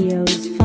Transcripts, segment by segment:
SEO's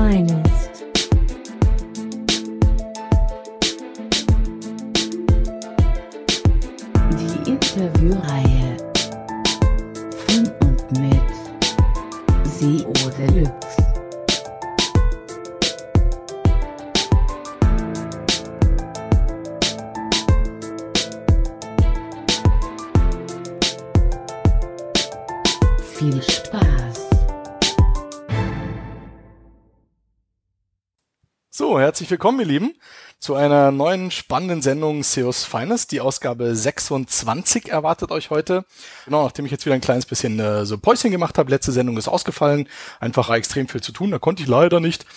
herzlich willkommen, ihr Lieben, zu einer neuen spannenden Sendung SEOs Finest. Die Ausgabe 26 erwartet euch heute. Genau, nachdem ich jetzt wieder ein kleines bisschen äh, so Päuschen gemacht habe. Letzte Sendung ist ausgefallen. Einfach extrem viel zu tun. Da konnte ich leider nicht.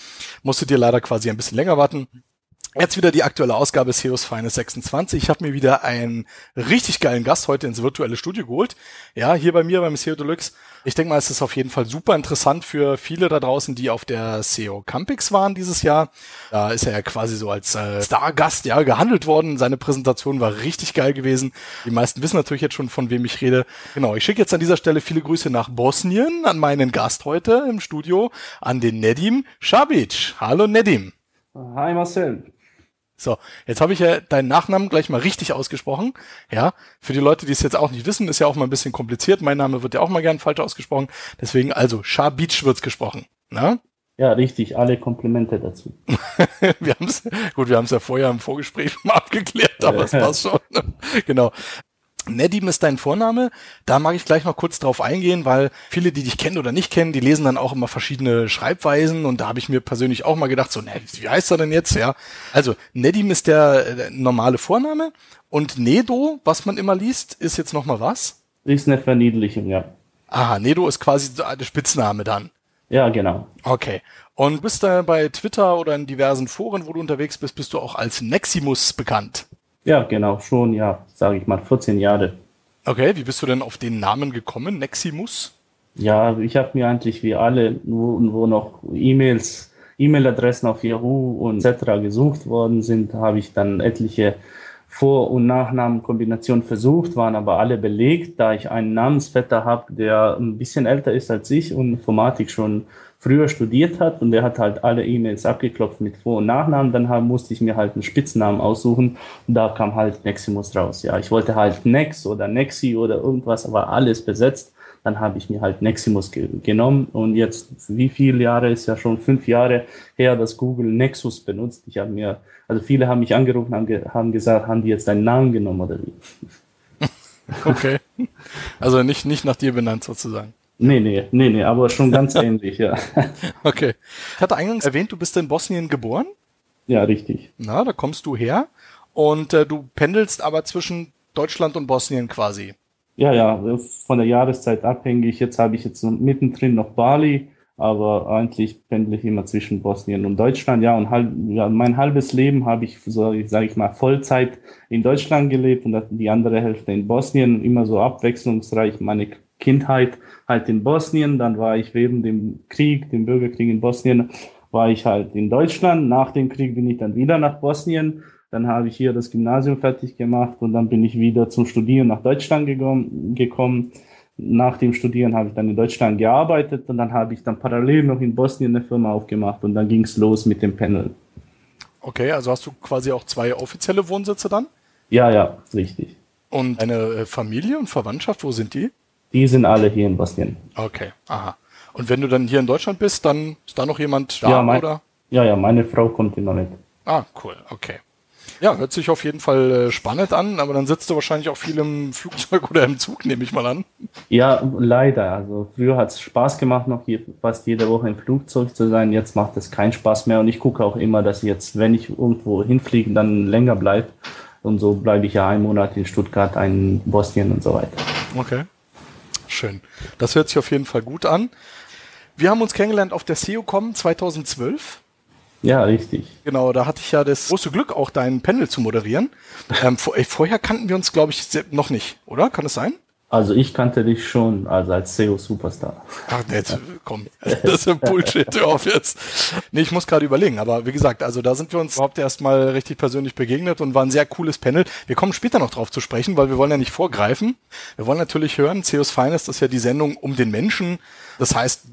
Musstet ihr leider quasi ein bisschen länger warten. Jetzt wieder die aktuelle Ausgabe SEOs Finest 26. Ich habe mir wieder einen richtig geilen Gast heute ins virtuelle Studio geholt. Ja, hier bei mir beim SEO Deluxe. Ich denke mal, es ist auf jeden Fall super interessant für viele da draußen, die auf der SEO Campix waren dieses Jahr. Da ist er ja quasi so als äh, Stargast ja gehandelt worden. Seine Präsentation war richtig geil gewesen. Die meisten wissen natürlich jetzt schon, von wem ich rede. Genau, ich schicke jetzt an dieser Stelle viele Grüße nach Bosnien an meinen Gast heute im Studio, an den Nedim Šabić. Hallo Nedim. Hi Marcel. So, jetzt habe ich ja deinen Nachnamen gleich mal richtig ausgesprochen. Ja, für die Leute, die es jetzt auch nicht wissen, ist ja auch mal ein bisschen kompliziert. Mein Name wird ja auch mal gern falsch ausgesprochen. Deswegen also Shabic wird's gesprochen. Na? Ja, richtig. Alle Komplimente dazu. wir haben's, gut, wir haben es ja vorher im Vorgespräch mal abgeklärt, aber es passt schon. genau. Nedim ist dein Vorname. Da mag ich gleich noch kurz drauf eingehen, weil viele, die dich kennen oder nicht kennen, die lesen dann auch immer verschiedene Schreibweisen und da habe ich mir persönlich auch mal gedacht, so, ne, wie heißt er denn jetzt? Ja, also Nedim ist der, der normale Vorname und Nedo, was man immer liest, ist jetzt noch mal was? Ist eine Verniedlichung, ja. Aha, Nedo ist quasi der Spitzname dann. Ja, genau. Okay. Und bist du bei Twitter oder in diversen Foren, wo du unterwegs bist, bist du auch als Neximus bekannt? Ja, genau, schon, ja, sage ich mal, 14 Jahre. Okay, wie bist du denn auf den Namen gekommen, Neximus? Ja, ich habe mir eigentlich wie alle, wo, wo noch E-Mails, E-Mail-Adressen auf Yahoo und etc. gesucht worden sind, habe ich dann etliche Vor- und Nachnamenkombinationen versucht, waren aber alle belegt, da ich einen Namensvetter habe, der ein bisschen älter ist als ich und Informatik schon früher studiert hat und der hat halt alle E-Mails abgeklopft mit Vor- und Nachnamen. Dann haben, musste ich mir halt einen Spitznamen aussuchen und da kam halt Neximus raus. Ja, ich wollte halt Nex oder Nexi oder irgendwas, aber alles besetzt. Dann habe ich mir halt Neximus ge genommen und jetzt, wie viele Jahre ist ja schon fünf Jahre her, dass Google Nexus benutzt. Ich habe mir, also viele haben mich angerufen, haben, ge haben gesagt, haben die jetzt deinen Namen genommen oder wie? Okay. Also nicht, nicht nach dir benannt sozusagen. Nee, nee, nee, nee, aber schon ganz ähnlich, ja. Okay. Ich hatte eingangs erwähnt, du bist in Bosnien geboren. Ja, richtig. Na, da kommst du her. Und äh, du pendelst aber zwischen Deutschland und Bosnien quasi. Ja, ja, von der Jahreszeit abhängig. Jetzt habe ich jetzt mittendrin noch Bali, aber eigentlich pendle ich immer zwischen Bosnien und Deutschland. Ja, und halb, ja, mein halbes Leben habe ich, so sage ich mal, Vollzeit in Deutschland gelebt und die andere Hälfte in Bosnien. Immer so abwechslungsreich. Meine Kindheit halt in Bosnien, dann war ich während dem Krieg, dem Bürgerkrieg in Bosnien, war ich halt in Deutschland. Nach dem Krieg bin ich dann wieder nach Bosnien. Dann habe ich hier das Gymnasium fertig gemacht und dann bin ich wieder zum Studieren nach Deutschland gekommen. Nach dem Studieren habe ich dann in Deutschland gearbeitet und dann habe ich dann parallel noch in Bosnien eine Firma aufgemacht und dann ging es los mit dem Panel. Okay, also hast du quasi auch zwei offizielle Wohnsitze dann? Ja, ja, richtig. Und deine Familie und Verwandtschaft, wo sind die? Die sind alle hier in Bosnien. Okay, aha. Und wenn du dann hier in Deutschland bist, dann ist da noch jemand da, ja, mein, oder? Ja, ja, meine Frau kommt hier noch nicht. Ah, cool, okay. Ja, hört sich auf jeden Fall äh, spannend an, aber dann sitzt du wahrscheinlich auch viel im Flugzeug oder im Zug, nehme ich mal an. Ja, leider. Also früher hat es Spaß gemacht, noch hier fast jede Woche im Flugzeug zu sein. Jetzt macht es keinen Spaß mehr und ich gucke auch immer, dass ich jetzt, wenn ich irgendwo hinfliege, dann länger bleibe. Und so bleibe ich ja einen Monat in Stuttgart, einen in Bosnien und so weiter. Okay. Schön. Das hört sich auf jeden Fall gut an. Wir haben uns kennengelernt auf der SEOCom 2012. Ja, richtig. Genau, da hatte ich ja das große Glück, auch dein Panel zu moderieren. Ähm, vorher kannten wir uns, glaube ich, noch nicht, oder? Kann es sein? Also ich kannte dich schon also als SEO-Superstar. Ach, jetzt, komm, das ist ein Bullshit, hör auf jetzt. Nee, ich muss gerade überlegen, aber wie gesagt, also da sind wir uns überhaupt erstmal richtig persönlich begegnet und war ein sehr cooles Panel. Wir kommen später noch drauf zu sprechen, weil wir wollen ja nicht vorgreifen. Wir wollen natürlich hören, CEOs Finest ist ja die Sendung um den Menschen. Das heißt,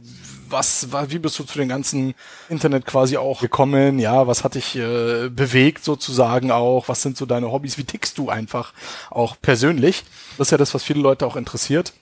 was, wie bist du zu den ganzen Internet quasi auch gekommen? Ja, was hat dich äh, bewegt sozusagen auch? Was sind so deine Hobbys? Wie tickst du einfach auch persönlich? Das ist ja das, was viele Leute auch interessiert.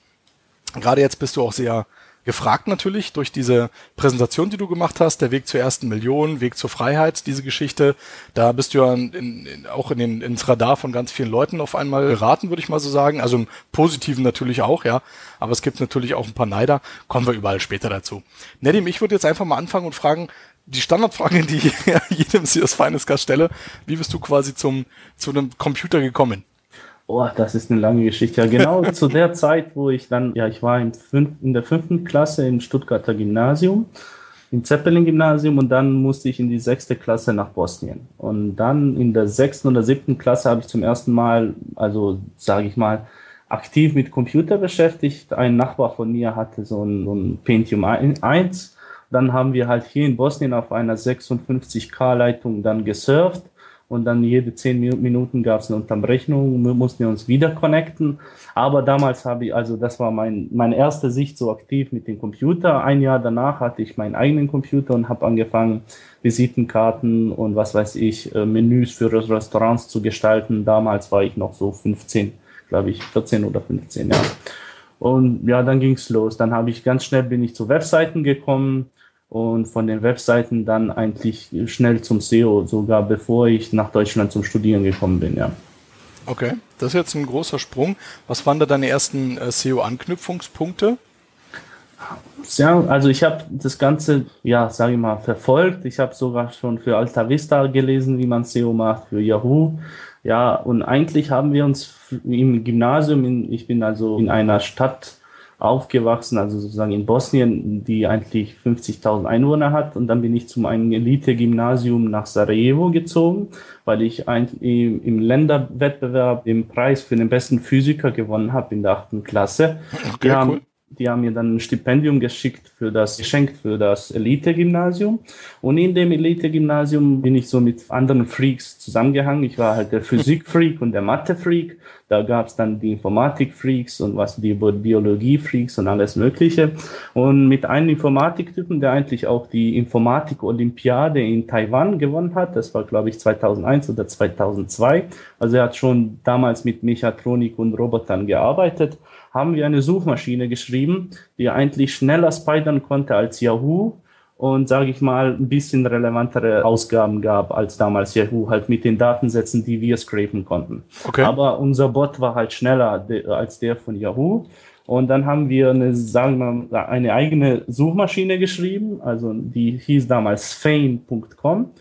Gerade jetzt bist du auch sehr gefragt natürlich durch diese Präsentation, die du gemacht hast, der Weg zur ersten Million, Weg zur Freiheit, diese Geschichte. Da bist du ja in, in, auch in den, ins Radar von ganz vielen Leuten auf einmal geraten, würde ich mal so sagen. Also im Positiven natürlich auch, ja. Aber es gibt natürlich auch ein paar Neider. Kommen wir überall später dazu. Nedim, ich würde jetzt einfach mal anfangen und fragen, die Standardfrage, die ich jedem CS Finest Gast stelle, wie bist du quasi zum, zu einem Computer gekommen? Oh, das ist eine lange Geschichte. Ja, genau zu der Zeit, wo ich dann, ja, ich war im fünf, in der fünften Klasse im Stuttgarter Gymnasium, im Zeppelin-Gymnasium und dann musste ich in die sechste Klasse nach Bosnien. Und dann in der sechsten oder siebten Klasse habe ich zum ersten Mal, also sage ich mal, aktiv mit Computer beschäftigt. Ein Nachbar von mir hatte so ein, so ein Pentium 1. Dann haben wir halt hier in Bosnien auf einer 56K-Leitung dann gesurft und dann jede zehn Minuten gab es eine Unterbrechung, wir mussten uns wieder connecten. Aber damals habe ich, also das war mein, meine erste Sicht so aktiv mit dem Computer. Ein Jahr danach hatte ich meinen eigenen Computer und habe angefangen, Visitenkarten und was weiß ich, äh, Menüs für Restaurants zu gestalten. Damals war ich noch so 15, glaube ich, 14 oder 15, ja. Und ja, dann ging's los. Dann habe ich ganz schnell bin ich zu Webseiten gekommen und von den Webseiten dann eigentlich schnell zum SEO, sogar bevor ich nach Deutschland zum Studieren gekommen bin, ja. Okay, das ist jetzt ein großer Sprung. Was waren da deine ersten äh, SEO-Anknüpfungspunkte? Ja, also ich habe das Ganze, ja, sage ich mal, verfolgt. Ich habe sogar schon für Alta Vista gelesen, wie man SEO macht, für Yahoo. Ja, und eigentlich haben wir uns im Gymnasium, in, ich bin also in einer Stadt aufgewachsen, also sozusagen in Bosnien, die eigentlich 50.000 Einwohner hat. Und dann bin ich zum einem Elite-Gymnasium nach Sarajevo gezogen, weil ich im Länderwettbewerb den Preis für den besten Physiker gewonnen habe in der achten Klasse. Okay, haben die haben mir dann ein Stipendium geschickt für das, geschenkt für das Elite-Gymnasium. Und in dem Elite-Gymnasium bin ich so mit anderen Freaks zusammengehangen. Ich war halt der Physik-Freak und der Mathe-Freak. Da gab es dann die Informatik-Freaks und was die Biologie-Freaks und alles Mögliche. Und mit einem Informatiktypen, der eigentlich auch die Informatik-Olympiade in Taiwan gewonnen hat, das war glaube ich 2001 oder 2002. Also er hat schon damals mit Mechatronik und Robotern gearbeitet haben wir eine Suchmaschine geschrieben, die eigentlich schneller spidern konnte als Yahoo und sage ich mal ein bisschen relevantere Ausgaben gab als damals Yahoo halt mit den Datensätzen, die wir scrapen konnten. Okay. Aber unser Bot war halt schneller als der von Yahoo. Und dann haben wir eine, sagen wir mal, eine eigene Suchmaschine geschrieben, also die hieß damals fame.com.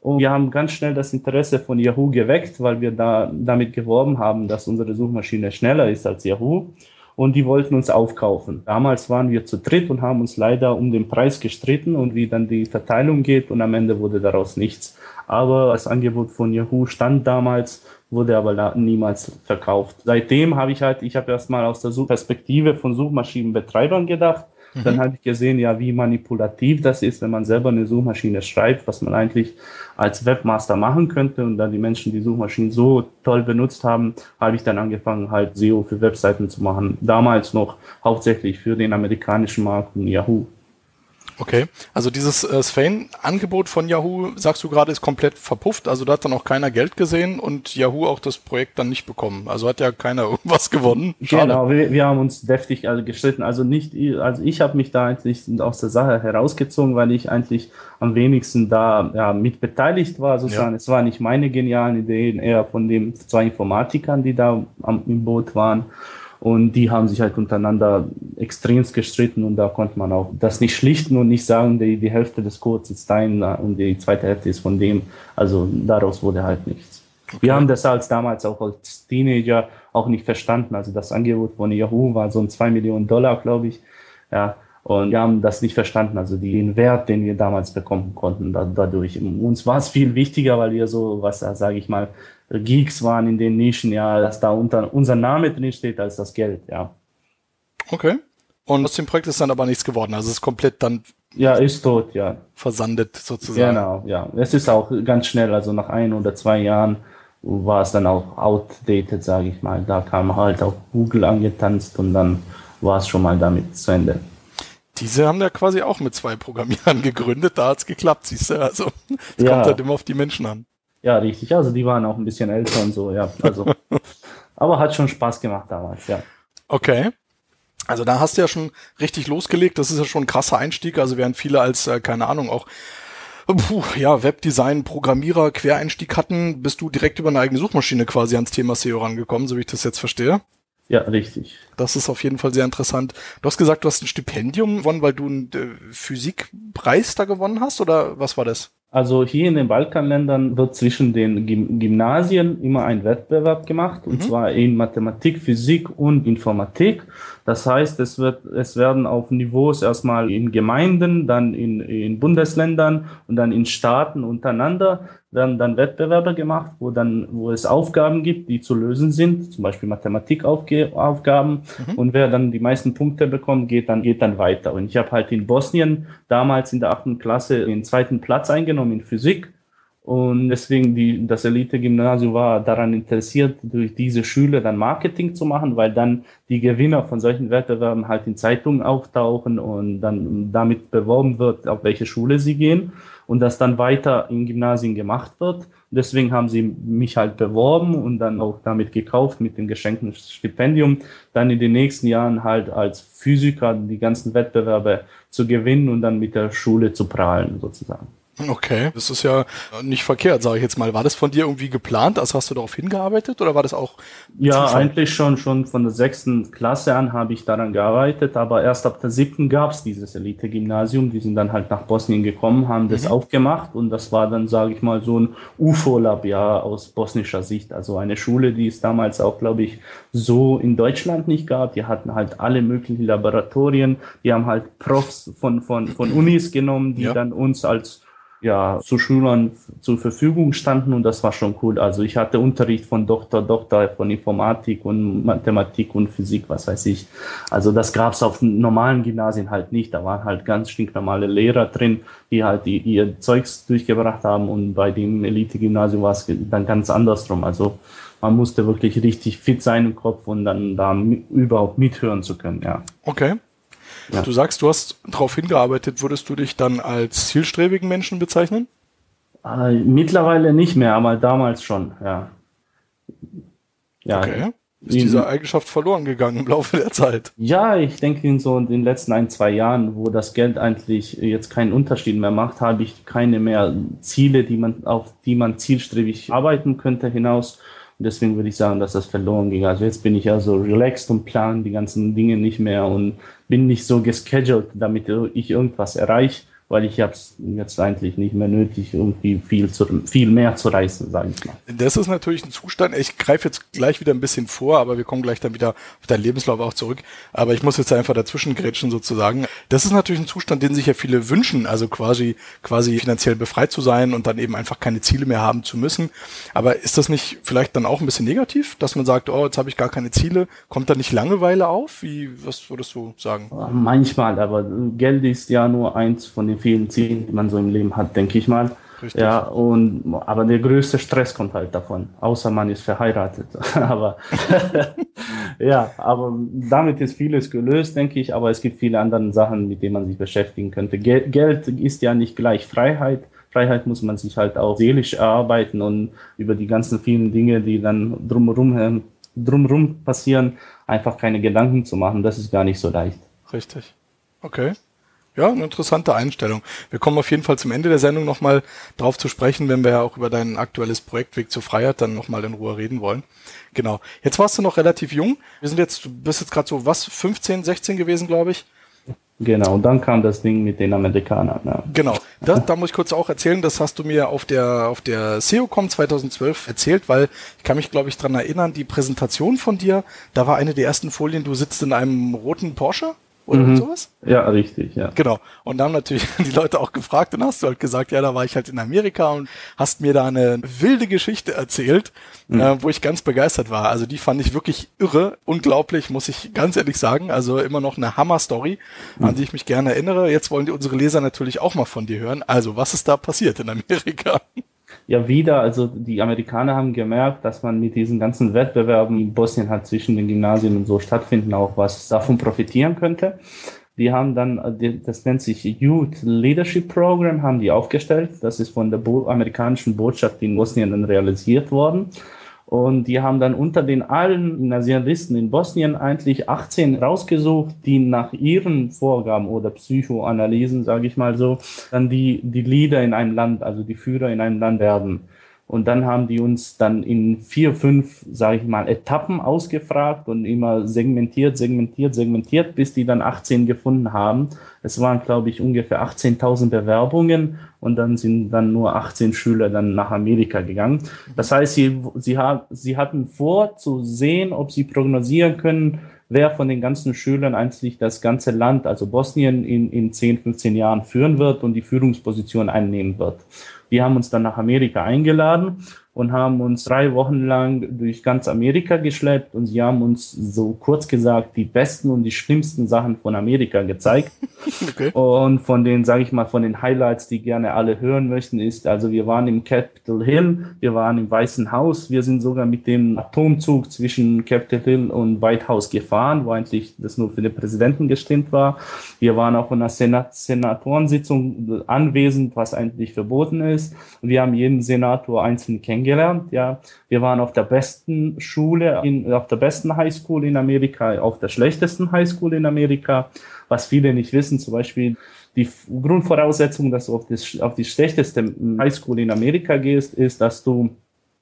Und wir haben ganz schnell das Interesse von Yahoo geweckt, weil wir da damit geworben haben, dass unsere Suchmaschine schneller ist als Yahoo und die wollten uns aufkaufen. Damals waren wir zu dritt und haben uns leider um den Preis gestritten und wie dann die Verteilung geht und am Ende wurde daraus nichts. Aber das Angebot von Yahoo stand damals, wurde aber niemals verkauft. Seitdem habe ich halt, ich habe erstmal aus der Perspektive von Suchmaschinenbetreibern gedacht, Mhm. Dann habe ich gesehen, ja, wie manipulativ das ist, wenn man selber eine Suchmaschine schreibt, was man eigentlich als Webmaster machen könnte. Und dann die Menschen die Suchmaschinen so toll benutzt haben, habe ich dann angefangen, halt SEO für Webseiten zu machen. Damals noch hauptsächlich für den amerikanischen Markt und Yahoo. Okay, also dieses äh, Sven-Angebot von Yahoo, sagst du gerade, ist komplett verpufft. Also da hat dann auch keiner Geld gesehen und Yahoo auch das Projekt dann nicht bekommen. Also hat ja keiner irgendwas gewonnen. Schade. Genau, wir, wir haben uns deftig also gestritten. Also nicht, also ich habe mich da eigentlich aus der Sache herausgezogen, weil ich eigentlich am wenigsten da ja, mit beteiligt war. Sozusagen. Ja. Es waren nicht meine genialen Ideen, eher von den zwei Informatikern, die da am, im Boot waren. Und die haben sich halt untereinander extremst gestritten und da konnte man auch das nicht schlichten und nicht sagen, die, die Hälfte des Codes ist dein und die zweite Hälfte ist von dem. Also daraus wurde halt nichts. Okay. Wir haben das als damals auch als Teenager auch nicht verstanden. Also das Angebot von Yahoo war so ein 2 Millionen Dollar, glaube ich. Ja, und wir haben das nicht verstanden, also den Wert, den wir damals bekommen konnten da, dadurch. Uns war es viel wichtiger, weil wir so, was sage ich mal, Geeks waren in den Nischen, ja, dass da unter unser Name drin steht als das Geld, ja. Okay. Und aus dem Projekt ist dann aber nichts geworden. Also es ist komplett dann ja, ist tot, ja. Versandet sozusagen. Genau, ja. Es ist auch ganz schnell, also nach ein oder zwei Jahren war es dann auch outdated, sage ich mal. Da kam halt auch Google angetanzt und dann war es schon mal damit zu Ende. Diese haben ja quasi auch mit zwei Programmierern gegründet, da hat's geklappt, siehst du. Also es Ja. kommt halt immer auf die Menschen an. Ja, richtig. Also die waren auch ein bisschen älter und so, ja. Also, aber hat schon Spaß gemacht damals, ja. Okay. Also da hast du ja schon richtig losgelegt. Das ist ja schon ein krasser Einstieg. Also während viele als, äh, keine Ahnung, auch puh, ja, Webdesign, Programmierer, Quereinstieg hatten, bist du direkt über eine eigene Suchmaschine quasi ans Thema SEO rangekommen, so wie ich das jetzt verstehe. Ja, richtig. Das ist auf jeden Fall sehr interessant. Du hast gesagt, du hast ein Stipendium gewonnen, weil du einen äh, Physikpreis da gewonnen hast, oder was war das? Also hier in den Balkanländern wird zwischen den Gym Gymnasien immer ein Wettbewerb gemacht, und Mhm. zwar in Mathematik, Physik und Informatik. Das heißt, es wird, es werden auf Niveaus erstmal in Gemeinden, dann in, in Bundesländern und dann in Staaten untereinander werden dann Wettbewerbe gemacht, wo dann, wo es Aufgaben gibt, die zu lösen sind, zum Beispiel Mathematikaufgaben. Mhm. Und wer dann die meisten Punkte bekommt, geht dann, geht dann weiter. Und ich habe halt in Bosnien damals in der achten Klasse den zweiten Platz eingenommen in Physik. Und deswegen die, das Elite-Gymnasium war daran interessiert, durch diese Schüler dann Marketing zu machen, weil dann die Gewinner von solchen Wettbewerben halt in Zeitungen auftauchen und dann damit beworben wird, auf welche Schule sie gehen und das dann weiter in Gymnasien gemacht wird. Deswegen haben sie mich halt beworben und dann auch damit gekauft mit dem geschenkten Stipendium, dann in den nächsten Jahren halt als Physiker die ganzen Wettbewerbe zu gewinnen und dann mit der Schule zu prahlen sozusagen. Okay, das ist ja nicht verkehrt, sage ich jetzt mal. War das von dir irgendwie geplant? Also hast du darauf hingearbeitet oder war das auch Ja, Zufall? eigentlich schon, schon von der sechsten Klasse an habe ich daran gearbeitet, aber erst ab der siebten gab es dieses Elite-Gymnasium. Die sind dann halt nach Bosnien gekommen, haben das Mhm. aufgemacht und das war dann, sage ich mal, so ein UFO-Lab, ja, aus bosnischer Sicht. Also eine Schule, die es damals auch, glaube ich, so in Deutschland nicht gab. Die hatten halt alle möglichen Laboratorien, die haben halt Profs von, von, von Unis genommen, die Ja. dann uns als ja, zu Schülern zur Verfügung standen und das war schon cool. Also ich hatte Unterricht von Doktor, Doktor von Informatik und Mathematik und Physik, was weiß ich. Also das gab's auf normalen Gymnasien halt nicht. Da waren halt ganz stinknormale Lehrer drin, die halt die, ihr Zeugs durchgebracht haben und bei dem Elite-Gymnasium war es dann ganz andersrum. Also man musste wirklich richtig fit sein im Kopf und dann da überhaupt mithören zu können, ja. Okay. Ja. Du sagst, du hast darauf hingearbeitet. Würdest du dich dann als zielstrebigen Menschen bezeichnen? Äh, mittlerweile nicht mehr, aber damals schon, ja. Ja, Okay. Ist diese Eigenschaft verloren gegangen im Laufe der Zeit? Ja, ich denke in so in den letzten ein, zwei Jahren, wo das Geld eigentlich jetzt keinen Unterschied mehr macht, habe ich keine mehr Ziele, die man, auf die man zielstrebig arbeiten könnte hinaus. Und deswegen würde ich sagen, dass das verloren ging. Also jetzt bin ich ja so relaxed und plan die ganzen Dinge nicht mehr und bin nicht so gescheduled, damit ich irgendwas erreiche, weil ich habe es jetzt eigentlich nicht mehr nötig, irgendwie viel, zu, viel mehr zu reißen, sage ich mal. Das ist natürlich ein Zustand. Ich greife jetzt gleich wieder ein bisschen vor, aber wir kommen gleich dann wieder auf deinen Lebenslauf auch zurück. Aber ich muss jetzt einfach dazwischen grätschen sozusagen. Das ist natürlich ein Zustand, den sich ja viele wünschen, also quasi, quasi finanziell befreit zu sein und dann eben einfach keine Ziele mehr haben zu müssen. Aber ist das nicht vielleicht dann auch ein bisschen negativ, dass man sagt, oh, jetzt habe ich gar keine Ziele? Kommt da nicht Langeweile auf? Wie, was würdest du sagen? Manchmal, aber Geld ist ja nur eins von den vielen Zielen, die man so im Leben hat, denke ich mal. Richtig. Ja, und aber der größte Stress kommt halt davon, außer man ist verheiratet. aber ja, aber damit ist vieles gelöst, denke ich. Aber es gibt viele andere Sachen, mit denen man sich beschäftigen könnte. Gel Geld ist ja nicht gleich Freiheit. Freiheit muss man sich halt auch seelisch erarbeiten und über die ganzen vielen Dinge, die dann drumherum, drumherum passieren, einfach keine Gedanken zu machen. Das ist gar nicht so leicht. Richtig. Okay. Ja, eine interessante Einstellung. Wir kommen auf jeden Fall zum Ende der Sendung nochmal drauf zu sprechen, wenn wir ja auch über dein aktuelles Projekt Weg zur Freiheit dann nochmal in Ruhe reden wollen. Genau. Jetzt warst du noch relativ jung. Wir sind jetzt, du bist jetzt gerade so, was, 15, 16 gewesen, glaube ich. Genau, und dann kam das Ding mit den Amerikanern. Ja. Genau. Das, da muss ich kurz auch erzählen, das hast du mir auf der, auf der SEOCom 2012 erzählt, weil ich kann mich, glaube ich, dran erinnern, die Präsentation von dir, da war eine der ersten Folien, du sitzt in einem roten Porsche oder Mhm. sowas? ja, richtig, ja. Genau. Und da haben natürlich die Leute auch gefragt und hast du halt gesagt, ja, da war ich halt in Amerika und hast mir da eine wilde Geschichte erzählt, äh, wo ich ganz begeistert war. Also die fand ich wirklich irre, unglaublich, muss ich ganz ehrlich sagen. Also immer noch eine Hammer-Story, an die ich mich gerne erinnere. Jetzt wollen die unsere Leser natürlich auch mal von dir hören. Also, was ist da passiert in Amerika? Ja, wieder, also die Amerikaner haben gemerkt, dass man mit diesen ganzen Wettbewerben in Bosnien halt zwischen den Gymnasien und so stattfinden, auch was davon profitieren könnte. Die haben dann, äh, das nennt sich Youth Leadership Program, haben die aufgestellt. Das ist von der amerikanischen Botschaft in Bosnien dann realisiert worden. Und die haben dann unter den allen Nationalisten in Bosnien eigentlich 18 rausgesucht, die nach ihren Vorgaben oder Psychoanalysen, sage ich mal so, dann die, die Leader in einem Land, also die Führer in einem Land werden. Und dann haben die uns dann in vier, fünf, sage ich mal, Etappen ausgefragt und immer segmentiert, segmentiert, segmentiert, bis die dann 18 gefunden haben. Es waren, glaube ich, ungefähr 18.000 Bewerbungen und dann sind dann nur 18 Schüler dann nach Amerika gegangen. Das heißt, sie, sie, sie hatten vor zu sehen, ob sie prognosieren können, wer von den ganzen Schülern eigentlich das ganze Land, also Bosnien, in, in 10, 15 Jahren führen wird und die Führungsposition einnehmen wird. Die haben uns dann nach Amerika eingeladen und haben uns drei Wochen lang durch ganz Amerika geschleppt und sie haben uns so kurz gesagt die besten und die schlimmsten Sachen von Amerika gezeigt. Okay. Und von den, sage ich mal, von den Highlights, die gerne alle hören möchten, ist, also wir waren im Capitol Hill, wir waren im Weißen Haus, wir sind sogar mit dem Atomzug zwischen Capitol Hill und White House gefahren, wo eigentlich das nur für den Präsidenten gestimmt war. Wir waren auch in einer Senat Senatorensitzung anwesend, was eigentlich verboten ist. Wir haben jeden Senator einzeln kennengelernt kennengelernt. Ja, wir waren auf der besten Schule, in, auf der besten Highschool in Amerika, auf der schlechtesten Highschool in Amerika. Was viele nicht wissen, zum Beispiel die Grundvoraussetzung, dass du auf, das, auf die schlechteste Highschool in Amerika gehst, ist, dass du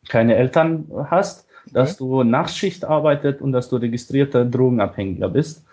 keine Eltern hast, dass okay. du Nachtschicht arbeitet und dass du registrierter Drogenabhängiger bist.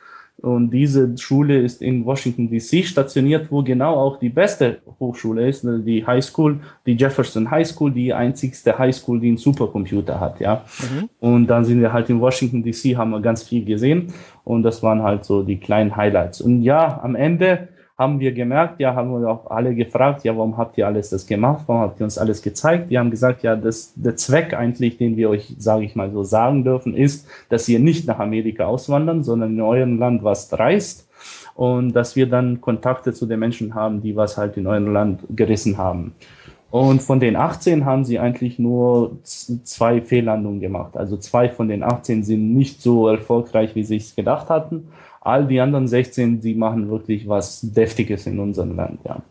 Und diese Schule ist in Washington DC stationiert, wo genau auch die beste Hochschule ist, ne, die High School, die Jefferson High School, die einzigste High School, die einen Supercomputer hat, ja. Mhm. Und dann sind wir halt in Washington DC, haben wir ganz viel gesehen. Und das waren halt so die kleinen Highlights. Und ja, am Ende haben wir gemerkt, ja, haben wir auch alle gefragt, ja, warum habt ihr alles das gemacht? Warum habt ihr uns alles gezeigt? Die haben gesagt, ja, das, der Zweck eigentlich, den wir euch, sage ich mal so, sagen dürfen, ist, dass ihr nicht nach Amerika auswandern, sondern in eurem Land was reist und dass wir dann Kontakte zu den Menschen haben, die was halt in eurem Land gerissen haben. Und von den 18 haben sie eigentlich nur zwei Fehllandungen gemacht. Also zwei von den 18 sind nicht so erfolgreich, wie sie es gedacht hatten. All die anderen 16, die machen wirklich was Deftiges in unserem Land, ja.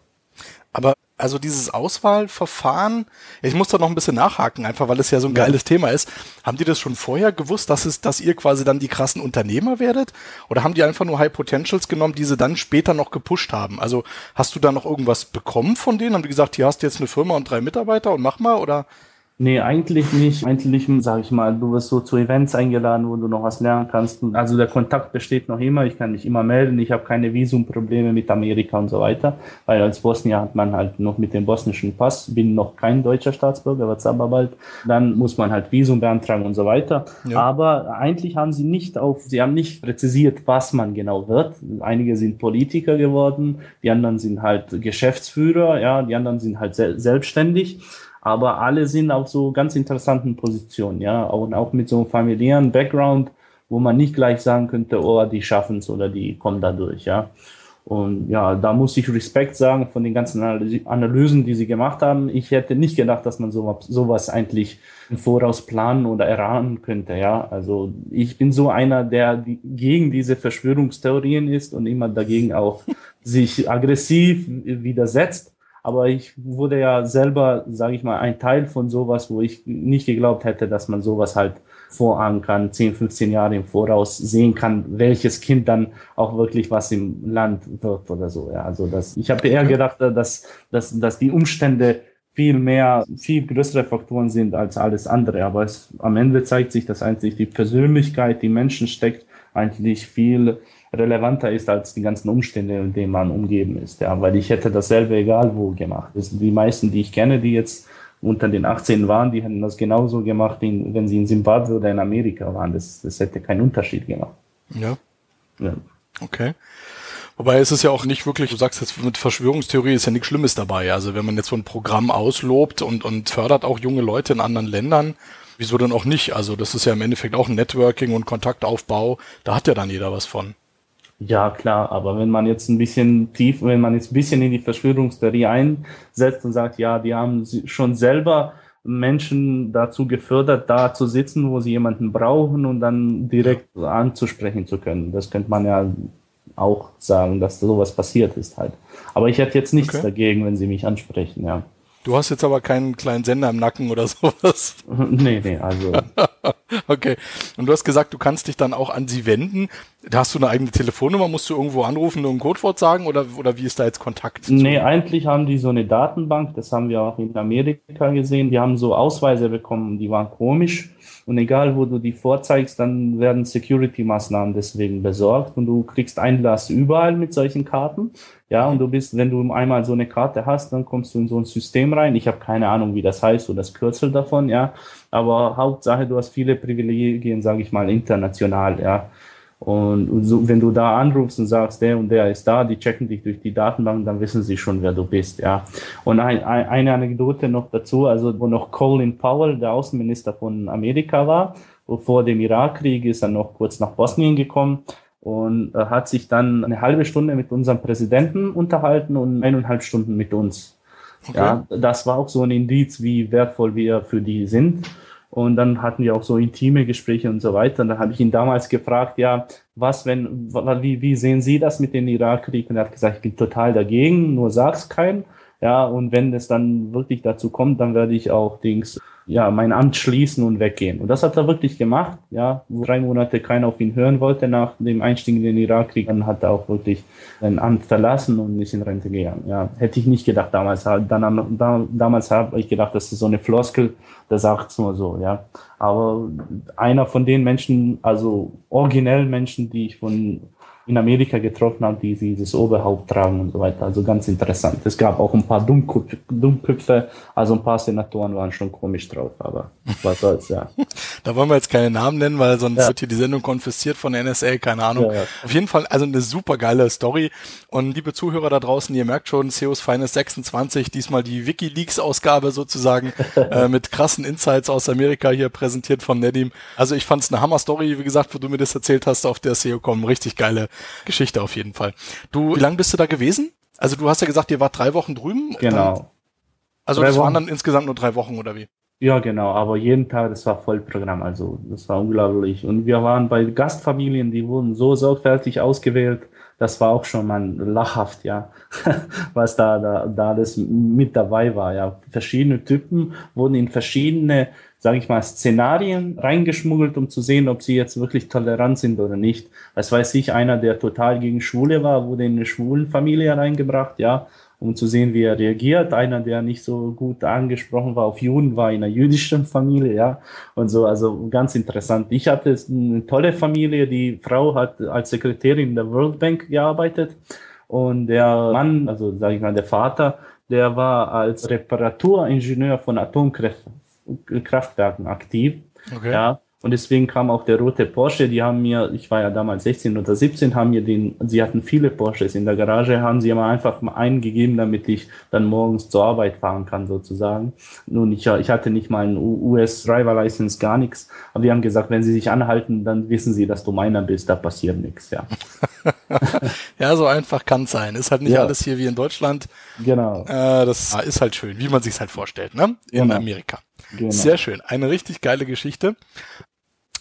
Aber also dieses Auswahlverfahren, ich muss da noch ein bisschen nachhaken, einfach weil es ja so ein geiles Thema ist. Haben die das schon vorher gewusst, dass es, dass ihr quasi dann die krassen Unternehmer werdet? Oder haben die einfach nur High Potentials genommen, die sie dann später noch gepusht haben? Also hast du da noch irgendwas bekommen von denen? Haben die gesagt, hier hast du jetzt eine Firma und drei Mitarbeiter und mach mal? Oder Nee, eigentlich nicht. Eigentlich, sage ich mal, du wirst so zu Events eingeladen, wo du noch was lernen kannst. Also der Kontakt besteht noch immer. Ich kann mich immer melden. Ich habe keine Visumprobleme mit Amerika und so weiter, weil als Bosnier hat man halt noch mit dem bosnischen Pass, bin noch kein deutscher Staatsbürger, wird's aber bald. Dann muss man halt Visum beantragen und so weiter. Ja. Aber eigentlich haben sie nicht auf, sie haben nicht präzisiert, was man genau wird. Einige sind Politiker geworden, die anderen sind halt Geschäftsführer, ja, die anderen sind halt se selbstständig aber alle sind auf so ganz interessanten Positionen, ja, und auch mit so einem familiären Background, wo man nicht gleich sagen könnte, oh, die schaffen es oder die kommen da durch, ja. Und ja, da muss ich Respekt sagen von den ganzen Analysen, die sie gemacht haben. Ich hätte nicht gedacht, dass man sowas, sowas eigentlich im Voraus planen oder erahnen könnte. Ja, also ich bin so einer, der gegen diese Verschwörungstheorien ist und immer dagegen auch sich aggressiv widersetzt. Aber ich wurde ja selber, sage ich mal, ein Teil von sowas, wo ich nicht geglaubt hätte, dass man sowas halt vorahnen kann, 10, 15 Jahre im Voraus sehen kann, welches Kind dann auch wirklich was im Land wird oder so. Ja, also das, ich habe eher gedacht, dass, dass, dass die Umstände viel mehr, viel größere Faktoren sind als alles andere. Aber es, am Ende zeigt sich, dass eigentlich die Persönlichkeit, die Menschen steckt, eigentlich viel relevanter ist als die ganzen Umstände, in denen man umgeben ist. Ja, weil ich hätte dasselbe egal wo gemacht. Das sind die meisten, die ich kenne, die jetzt unter den 18 waren, die hätten das genauso gemacht, wenn sie in Zimbabwe oder in Amerika waren. Das, das hätte keinen Unterschied gemacht. Ja. ja. Okay. Wobei es ist ja auch nicht wirklich, du sagst jetzt mit Verschwörungstheorie ist ja nichts Schlimmes dabei. Also wenn man jetzt so ein Programm auslobt und, und fördert auch junge Leute in anderen Ländern, wieso denn auch nicht? Also das ist ja im Endeffekt auch ein Networking und Kontaktaufbau. Da hat ja dann jeder was von. Ja, klar, aber wenn man jetzt ein bisschen tief, wenn man jetzt ein bisschen in die Verschwörungstheorie einsetzt und sagt, ja, die haben schon selber Menschen dazu gefördert, da zu sitzen, wo sie jemanden brauchen und dann direkt anzusprechen zu können. Das könnte man ja auch sagen, dass sowas passiert ist halt. Aber ich hätte jetzt nichts Okay. dagegen, wenn sie mich ansprechen, ja. Du hast jetzt aber keinen kleinen Sender im Nacken oder sowas. nee, nee, also Okay. Und du hast gesagt, du kannst dich dann auch an sie wenden. Da hast du eine eigene Telefonnummer, musst du irgendwo anrufen und ein Codewort sagen oder, oder wie ist da jetzt Kontakt? Nee, eigentlich haben die so eine Datenbank, das haben wir auch in Amerika gesehen. Die haben so Ausweise bekommen, die waren komisch. Und egal, wo du die vorzeigst, dann werden Security-Maßnahmen deswegen besorgt und du kriegst Einlass überall mit solchen Karten. Ja, und du bist, wenn du einmal so eine Karte hast, dann kommst du in so ein System rein. Ich habe keine Ahnung, wie das heißt oder das Kürzel davon, ja. Aber Hauptsache, du hast viele Privilegien, sage ich mal, international, ja. Und so, wenn du da anrufst und sagst, der und der ist da, die checken dich durch die Datenbank, dann wissen sie schon, wer du bist, ja. Und ein, ein, eine Anekdote noch dazu, also wo noch Colin Powell, der Außenminister von Amerika war, vor dem Irakkrieg ist er noch kurz nach Bosnien gekommen und äh, hat sich dann eine halbe Stunde mit unserem Präsidenten unterhalten und eineinhalb Stunden mit uns. Okay. Ja, das war auch so ein Indiz, wie wertvoll wir für die sind. Und dann hatten wir auch so intime Gespräche und so weiter. Und dann habe ich ihn damals gefragt, ja, was, wenn, wie, wie sehen Sie das mit dem Irakkrieg? Und er hat gesagt, ich bin total dagegen, nur sag's keinem. Ja, und wenn es dann wirklich dazu kommt, dann werde ich auch Dings, ja, mein Amt schließen und weggehen. Und das hat er wirklich gemacht. Ja, wo drei Monate keiner auf ihn hören wollte nach dem Einstieg in den Irakkrieg, dann hat er auch wirklich sein Amt verlassen und ist in Rente gegangen. Ja, hätte ich nicht gedacht damals. Dann, da, damals habe ich gedacht, das ist so eine Floskel, der sagt's nur so, ja. Aber einer von den Menschen, also originellen Menschen, die ich von in Amerika getroffen habe, die dieses Oberhaupt tragen und so weiter. Also ganz interessant. Es gab auch ein paar Dummköpfe, Dummköpfe also ein paar Senatoren waren schon komisch drauf, aber was soll's, ja. Da wollen wir jetzt keine Namen nennen, weil sonst Ja. wird hier die Sendung konfisziert von der NSA, keine Ahnung. Ja, ja. Auf jeden Fall, also eine super geile Story. Und liebe Zuhörer da draußen, ihr merkt schon, CEOs Finest 26, diesmal die Wikileaks-Ausgabe sozusagen, äh, mit krassen Insights aus Amerika hier präsentiert von Nedim. Also ich fand es eine Hammer-Story, wie gesagt, wo du mir das erzählt hast auf der SEO.com. Richtig geile Geschichte auf jeden Fall. Du, wie lange bist du da gewesen? Also du hast ja gesagt, ihr wart drei Wochen drüben. Dann, Genau. also Drei das waren Wochen. dann insgesamt nur drei Wochen oder wie? Ja, genau, aber jeden Tag, das war Vollprogramm, also das war unglaublich. Und wir waren bei Gastfamilien, die wurden so sorgfältig ausgewählt, das war auch schon mal lachhaft, ja, was da, da, da alles mit dabei war, ja. Verschiedene Typen wurden in verschiedene, sage ich mal, Szenarien reingeschmuggelt, um zu sehen, ob sie jetzt wirklich tolerant sind oder nicht. Was weiß ich, einer, der total gegen Schwule war, wurde in eine Schwulenfamilie reingebracht, ja, um zu sehen, wie er reagiert. Einer, der nicht so gut angesprochen war auf Juden, war in einer jüdischen Familie, ja, und so, also ganz interessant. Ich hatte eine tolle Familie, die Frau hat als Sekretärin der World Bank gearbeitet und der Mann, also sage ich mal, der Vater, der war als Reparaturingenieur von Atomkraftwerken aktiv. Okay. Ja, und deswegen kam auch der rote Porsche. Die haben mir, ich war ja damals 16 oder 17, haben mir den, sie hatten viele Porsches in der Garage, haben sie mir einfach mal eingegeben, damit ich dann morgens zur Arbeit fahren kann, sozusagen. Nun, ich, ich hatte nicht mal einen US Driver License, gar nichts. Aber die haben gesagt, wenn sie sich anhalten, dann wissen sie, dass du meiner bist, da passiert nichts, ja. Ja, so einfach kann es sein. Ist halt nicht Ja. alles hier wie in Deutschland. Genau. Äh, das ist halt schön, wie man sich halt vorstellt, ne? In Genau. Amerika. genau. Sehr schön. Eine richtig geile Geschichte.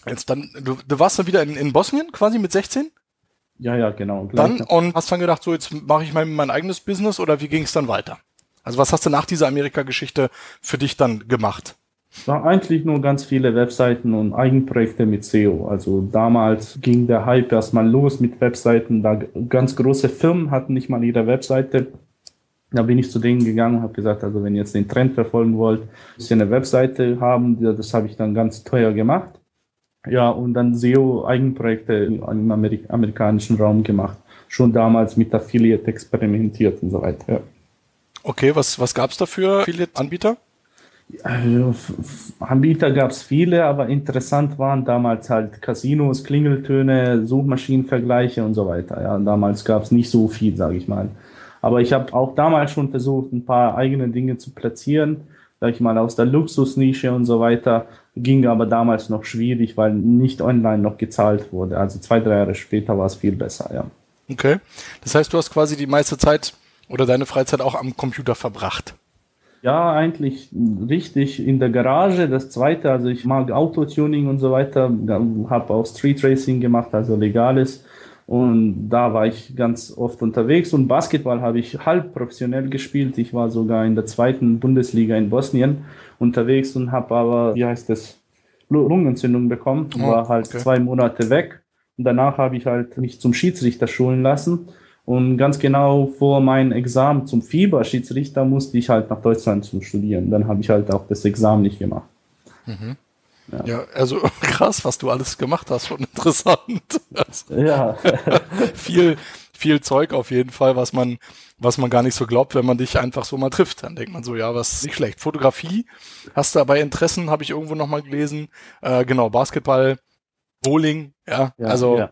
Jetzt dann, du, du warst dann wieder in, in Bosnien quasi mit 16? Ja, ja, genau. Dann und hast dann gedacht, so jetzt mache ich mein, mein eigenes Business oder wie ging es dann weiter? Also was hast du nach dieser Amerika-Geschichte für dich dann gemacht? war eigentlich nur ganz viele Webseiten und Eigenprojekte mit SEO. Also damals ging der Hype erstmal los mit Webseiten. Da ganz große Firmen hatten nicht mal ihre Webseite. Da bin ich zu denen gegangen und habe gesagt, also wenn ihr jetzt den Trend verfolgen wollt, müsst ihr eine Webseite haben. Das habe ich dann ganz teuer gemacht. Ja, und dann SEO-Eigenprojekte im Amerik amerikanischen Raum gemacht. Schon damals mit Affiliate experimentiert und so weiter. Ja. Okay, was, was gab's da für Affiliate-Anbieter? Also, Anbieter gab es viele, aber interessant waren damals halt Casinos, Klingeltöne, Suchmaschinenvergleiche und so weiter. Ja, damals gab es nicht so viel, sage ich mal. Aber ich habe auch damals schon versucht, ein paar eigene Dinge zu platzieren, sage ich mal, aus der Luxusnische und so weiter. Ging aber damals noch schwierig, weil nicht online noch gezahlt wurde. Also zwei, drei Jahre später war es viel besser, ja. Okay. Das heißt, du hast quasi die meiste Zeit oder deine Freizeit auch am Computer verbracht. Ja, eigentlich richtig in der Garage. Das zweite, also ich mag Autotuning und so weiter, habe auch Street Racing gemacht, also legales. Und da war ich ganz oft unterwegs und Basketball habe ich halb professionell gespielt. Ich war sogar in der zweiten Bundesliga in Bosnien unterwegs und habe aber, wie heißt das, Lungenentzündung bekommen Oh, war halt okay. zwei Monate weg. Und danach habe ich halt mich zum Schiedsrichter schulen lassen. Und ganz genau vor meinem Examen zum Fieberschiedsrichter musste ich halt nach Deutschland zum Studieren. Dann habe ich halt auch das Examen nicht gemacht. Ja, also krass, was du alles gemacht hast, schon interessant. Also, Ja, viel, viel Zeug auf jeden Fall, was man, was man gar nicht so glaubt, wenn man dich einfach so mal trifft. Dann denkt man so, ja, was nicht schlecht. Fotografie hast du dabei Interessen, habe ich irgendwo nochmal gelesen. Äh, genau, Basketball, Bowling, ja, Ja, also ja.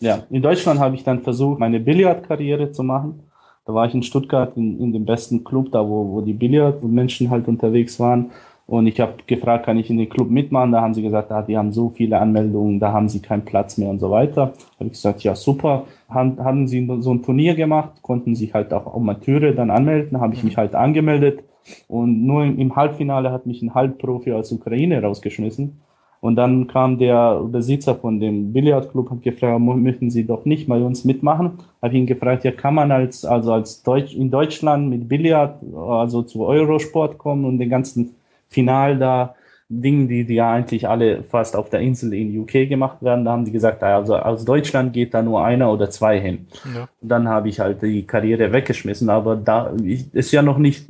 ja, in Deutschland habe ich dann versucht, meine Billardkarriere zu machen. Da war ich in Stuttgart in, in dem besten Club, da wo, wo die Billardmenschen halt unterwegs waren. Und ich habe gefragt, kann ich in den Club mitmachen? Da haben sie gesagt, ah, die haben so viele Anmeldungen, da haben sie keinen Platz mehr und so weiter. Da habe ich gesagt, ja super. Haben, haben sie so ein Turnier gemacht, konnten sich halt auch Amateure dann anmelden, habe ich mich halt angemeldet. Und nur im, Halbfinale hat mich ein Halbprofi aus Ukraine rausgeschmissen. Und dann kam der Besitzer von dem Billardclub und gefragt, "Mo- möchten Sie doch nicht bei uns mitmachen? Habe ihn gefragt, ja, kann man als, also als Deutsch, in Deutschland mit Billard, also zu Eurosport kommen und den ganzen Final da, Dinge, die, die ja eigentlich alle fast auf der Insel in UK gemacht werden, da haben die gesagt, also aus Deutschland geht da nur einer oder zwei hin. ja. Und dann habe ich halt die Karriere weggeschmissen, aber da ist ja noch nicht,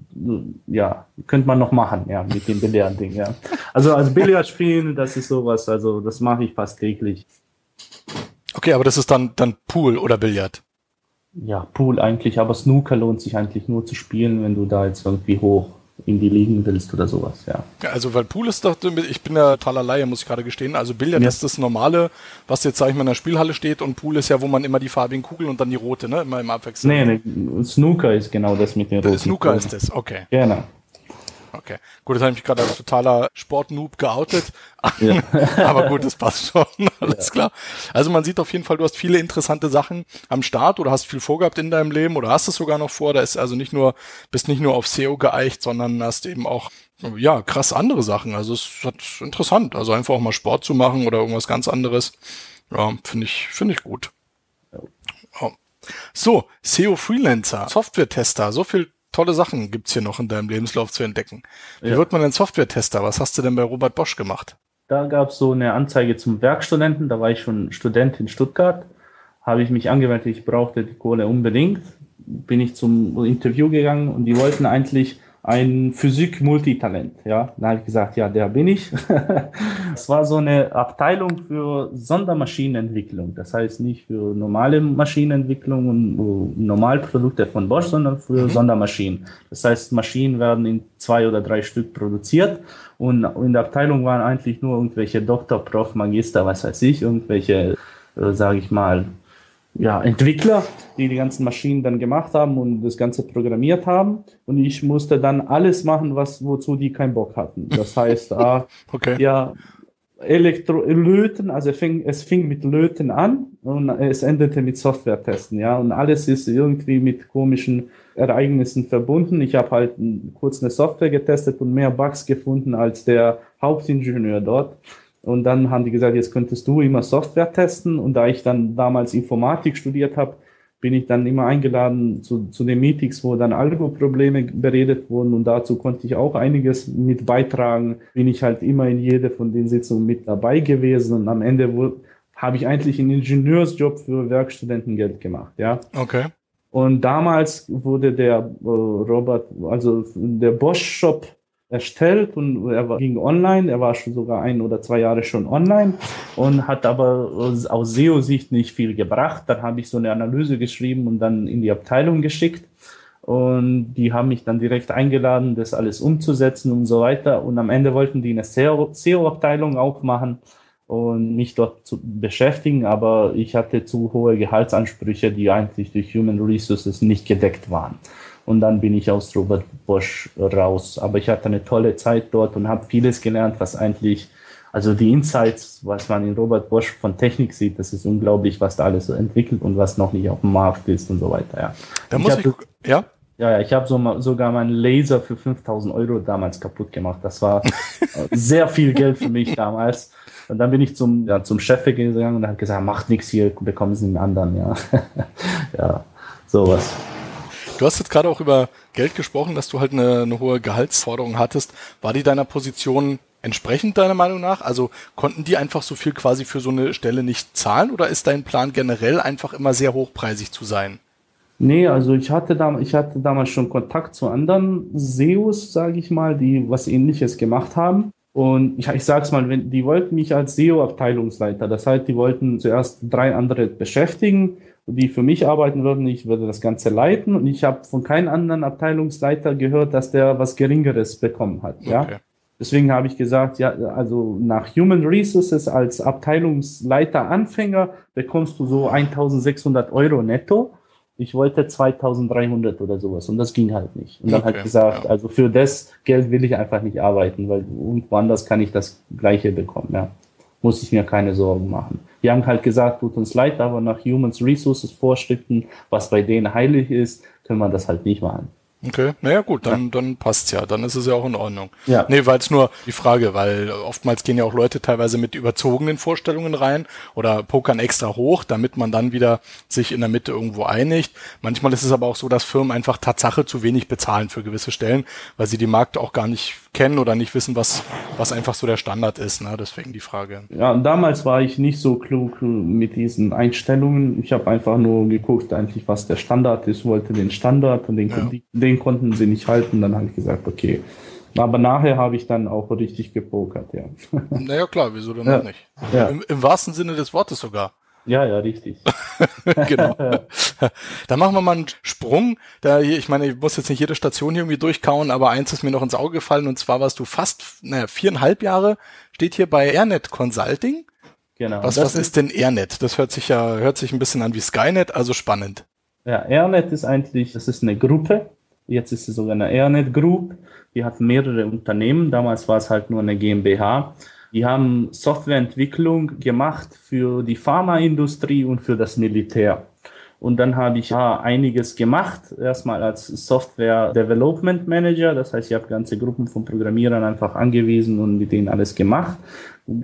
ja, könnte man noch machen, ja, mit dem Billardding, ja. Also als Billard spielen, das ist sowas, also das mache ich fast täglich. Okay, aber das ist dann, dann Pool oder Billard. Ja, Pool eigentlich, aber Snooker lohnt sich eigentlich nur zu spielen, wenn du da jetzt irgendwie hoch in die liegen willst oder sowas, ja. Ja, Also, weil Pool ist doch, ich bin ja totaler Laie, muss ich gerade gestehen. Also Billard Ja. ist das Normale, was jetzt, sag ich mal, in der Spielhalle steht und Pool ist ja, wo man immer die farbigen Kugeln und dann die rote, ne? Immer im Abwechseln. Nee, nee, Snooker ist genau das mit den roten Snooker Kugeln. ist das, okay. Genau. Okay. Gut, das habe ich mich gerade als totaler Sportnoob geoutet. Ja. Aber gut, das passt schon. Alles klar. Also man sieht auf jeden Fall, du hast viele interessante Sachen am Start oder hast viel vorgehabt in deinem Leben oder hast es sogar noch vor. Da ist also nicht nur, bist nicht nur auf SEO geeicht, sondern hast eben auch, ja, krass andere Sachen. Also es ist interessant. Also einfach auch mal Sport zu machen oder irgendwas ganz anderes. Ja, finde ich, finde ich gut. Ja. So, SEO Freelancer, Software-Tester, so viel tolle Sachen gibt's hier noch in deinem Lebenslauf zu entdecken. Wie Ja. wird man denn Software-Tester? Was hast du denn bei Robert Bosch gemacht? Da gab es so eine Anzeige zum Werkstudenten, da war ich schon Student in Stuttgart, habe ich mich angemeldet, ich brauchte die Kohle unbedingt, bin ich zum Interview gegangen und die wollten eigentlich ein Physik-Multitalent, ja. Da habe ich gesagt, ja, der bin ich. Es war so eine Abteilung für Sondermaschinenentwicklung, das heißt nicht für normale Maschinenentwicklung und äh, Normalprodukte von Bosch, sondern für Sondermaschinen. Das heißt, Maschinen werden in zwei oder drei Stück produziert und in der Abteilung waren eigentlich nur irgendwelche Doktor, Prof, Magister, was weiß ich, irgendwelche, äh, sage ich mal, ja, Entwickler, die die ganzen Maschinen dann gemacht haben und das Ganze programmiert haben. Und ich musste dann alles machen, was, wozu die keinen Bock hatten. Das heißt, ah, Okay. ja, Elektro Löten, also es fing, es fing mit Löten an und es endete mit Software-Testen, ja. Und alles ist irgendwie mit komischen Ereignissen verbunden. Ich habe halt kurz eine Software getestet und mehr Bugs gefunden als der Hauptingenieur dort. Und dann haben die gesagt, jetzt könntest du immer Software testen. Und da ich dann damals Informatik studiert habe, bin ich dann immer eingeladen zu, zu den Meetings, wo dann Algo-Probleme beredet wurden. Und dazu konnte ich auch einiges mit beitragen. Bin ich halt immer in jede von den Sitzungen mit dabei gewesen. Und am Ende habe ich eigentlich einen Ingenieursjob für Werkstudentengeld gemacht, ja. Okay. Und damals wurde der äh, Robert, also der Bosch-Shop erstellt und er ging online. Er war schon sogar ein oder zwei Jahre schon online und hat aber aus- aus SEO-Sicht nicht viel gebracht. Dann habe ich so eine Analyse geschrieben und dann in die Abteilung geschickt. Und die haben mich dann direkt eingeladen, das alles umzusetzen und so weiter. Und am Ende wollten die eine SEO-Abteilung aufmachen und mich dort zu beschäftigen, aber ich hatte zu hohe Gehaltsansprüche, die eigentlich durch Human Resources nicht gedeckt waren. Und dann bin ich aus Robert Bosch raus. Aber ich hatte eine tolle Zeit dort und habe vieles gelernt, was eigentlich, also die Insights, was man in Robert Bosch von Technik sieht, das ist unglaublich, was da alles so entwickelt und was noch nicht auf dem Markt ist und so weiter. Ja, Da Ich muss ich, ja? ja, ja ich habe so, sogar meinen Laser für 5000 Euro damals kaputt gemacht. Das war sehr viel Geld für mich damals. Und dann bin ich zum, ja, zum Chef gegangen und hat gesagt, macht nichts hier, bekommen Sie einen anderen, ja. ja, sowas. Du hast jetzt gerade auch über Geld gesprochen, dass du halt eine, eine hohe Gehaltsforderung hattest. War die deiner Position entsprechend deiner Meinung nach? Also konnten die einfach so viel quasi für so eine Stelle nicht zahlen oder ist dein Plan generell einfach immer sehr hochpreisig zu sein? Nee, also ich hatte, da, ich hatte damals schon Kontakt zu anderen SEOs, sage ich mal, die was ähnliches gemacht haben. Und ich, ich sage es mal, wenn, die wollten mich als SEO-Abteilungsleiter. Das heißt, die wollten zuerst drei andere beschäftigen, die für mich arbeiten würden. Ich würde das Ganze leiten. Und ich habe von keinem anderen Abteilungsleiter gehört, dass der was Geringeres bekommen hat. Ja? Okay. Deswegen habe ich gesagt, ja, also nach Human Resources als Abteilungsleiter Anfänger bekommst du so 1600 Euro netto ich wollte 2300 oder sowas und das ging halt nicht. Und dann okay, halt gesagt, ja. also für das Geld will ich einfach nicht arbeiten, weil irgendwo anders kann ich das Gleiche bekommen, ja. Muss ich mir keine Sorgen machen. Die haben halt gesagt, tut uns leid, aber nach Humans Resources Vorschriften, was bei denen heilig ist, können wir das halt nicht machen. Okay, naja gut, dann, ja. dann passt's ja, dann ist es ja auch in Ordnung. Ja. Nee, weil es nur die Frage, weil oftmals gehen ja auch Leute teilweise mit überzogenen Vorstellungen rein oder pokern extra hoch, damit man dann wieder sich in der Mitte irgendwo einigt. Manchmal ist es aber auch so, dass Firmen einfach Tatsache zu wenig bezahlen für gewisse Stellen, weil sie die Markt auch gar nicht kennen oder nicht wissen, was, was einfach so der Standard ist. Ne? Deswegen die Frage. Ja, damals war ich nicht so klug mit diesen Einstellungen. Ich habe einfach nur geguckt, eigentlich, was der Standard ist, wollte den Standard und den, ja. den konnten sie nicht halten. Dann habe ich gesagt, okay. Aber nachher habe ich dann auch richtig gepokert, ja. Naja, klar, wieso denn ja. nicht? Ja. Im, Im wahrsten Sinne des Wortes sogar. Ja, ja, richtig. genau. Dann machen wir mal einen Sprung. Da hier, ich meine, ich muss jetzt nicht jede Station hier irgendwie durchkauen, aber eins ist mir noch ins Auge gefallen und zwar warst du fast, naja, viereinhalb Jahre, steht hier bei Airnet Consulting. Genau. Was, was ist denn Airnet? Das hört sich ja, hört sich ein bisschen an wie Skynet, also spannend. Ja, Airnet ist eigentlich, das ist eine Gruppe. Jetzt ist es sogar eine Airnet Group. Die hat mehrere Unternehmen. Damals war es halt nur eine GmbH. Die haben Softwareentwicklung gemacht für die Pharmaindustrie und für das Militär. Und dann habe ich ja, einiges gemacht, erstmal als Software Development Manager. Das heißt, ich habe ganze Gruppen von Programmierern einfach angewiesen und mit denen alles gemacht.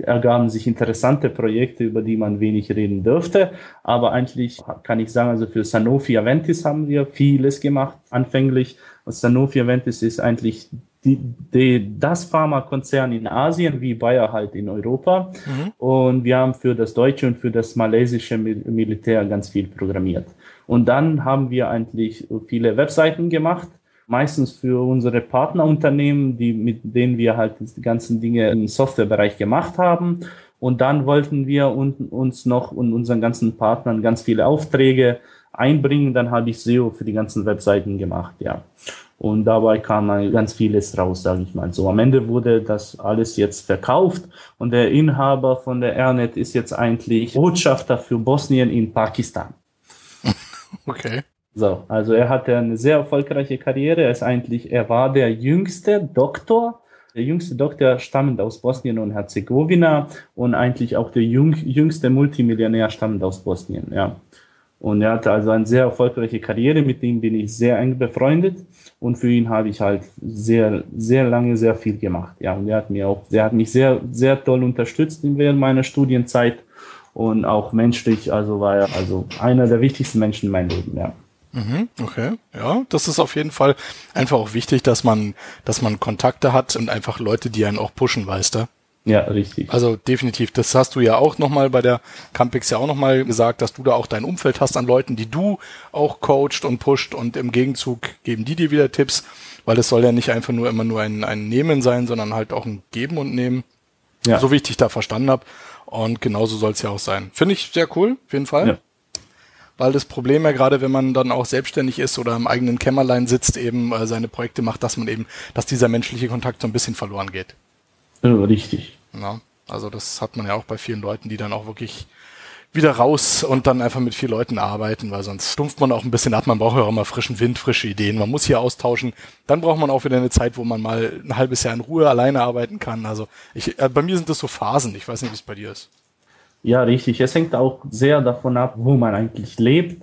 Ergaben sich interessante Projekte, über die man wenig reden dürfte. Aber eigentlich kann ich sagen, also für Sanofi Aventis haben wir vieles gemacht, anfänglich. Und Sanofi Aventis ist eigentlich die, die, das Pharmakonzern in Asien wie Bayer halt in Europa. Mhm. Und wir haben für das deutsche und für das malaysische Militär ganz viel programmiert. Und dann haben wir eigentlich viele Webseiten gemacht, meistens für unsere Partnerunternehmen, die, mit denen wir halt die ganzen Dinge im Softwarebereich gemacht haben. Und dann wollten wir uns noch und unseren ganzen Partnern ganz viele Aufträge einbringen. Dann habe ich SEO für die ganzen Webseiten gemacht, ja. Und dabei kam ganz vieles raus, sage ich mal. So am Ende wurde das alles jetzt verkauft und der Inhaber von der Airnet ist jetzt eigentlich Botschafter für Bosnien in Pakistan. Okay. So, also er hatte eine sehr erfolgreiche Karriere. Er ist eigentlich, er war der jüngste Doktor, der jüngste Doktor stammend aus Bosnien und Herzegowina und eigentlich auch der jüngste Multimillionär stammend aus Bosnien, ja. Und er hatte also eine sehr erfolgreiche Karriere, mit dem bin ich sehr eng befreundet. Und für ihn habe ich halt sehr, sehr lange sehr viel gemacht. Ja, und er hat mir auch, er hat mich sehr, sehr toll unterstützt während meiner Studienzeit und auch menschlich, also war er also einer der wichtigsten Menschen in meinem Leben, ja. Mhm, okay, ja, das ist auf jeden Fall einfach auch wichtig, dass man, dass man Kontakte hat und einfach Leute, die einen auch pushen, weißt du? Ja, richtig. Also definitiv. Das hast du ja auch nochmal bei der Campix ja auch nochmal gesagt, dass du da auch dein Umfeld hast an Leuten, die du auch coacht und pusht und im Gegenzug geben die dir wieder Tipps, weil es soll ja nicht einfach nur immer nur ein, ein Nehmen sein, sondern halt auch ein Geben und Nehmen. Ja. So wie ich dich da verstanden habe. Und genauso soll es ja auch sein. Finde ich sehr cool, auf jeden Fall. Ja. Weil das Problem ja gerade, wenn man dann auch selbstständig ist oder im eigenen Kämmerlein sitzt, eben äh, seine Projekte macht, dass man eben, dass dieser menschliche Kontakt so ein bisschen verloren geht. Richtig. Ja, also das hat man ja auch bei vielen Leuten, die dann auch wirklich wieder raus und dann einfach mit vier Leuten arbeiten, weil sonst stumpft man auch ein bisschen ab. Man braucht ja auch immer frischen Wind, frische Ideen. Man muss hier austauschen. Dann braucht man auch wieder eine Zeit, wo man mal ein halbes Jahr in Ruhe alleine arbeiten kann. Also ich, äh, bei mir sind das so Phasen. Ich weiß nicht, wie es bei dir ist. Ja, richtig. Es hängt auch sehr davon ab, wo man eigentlich lebt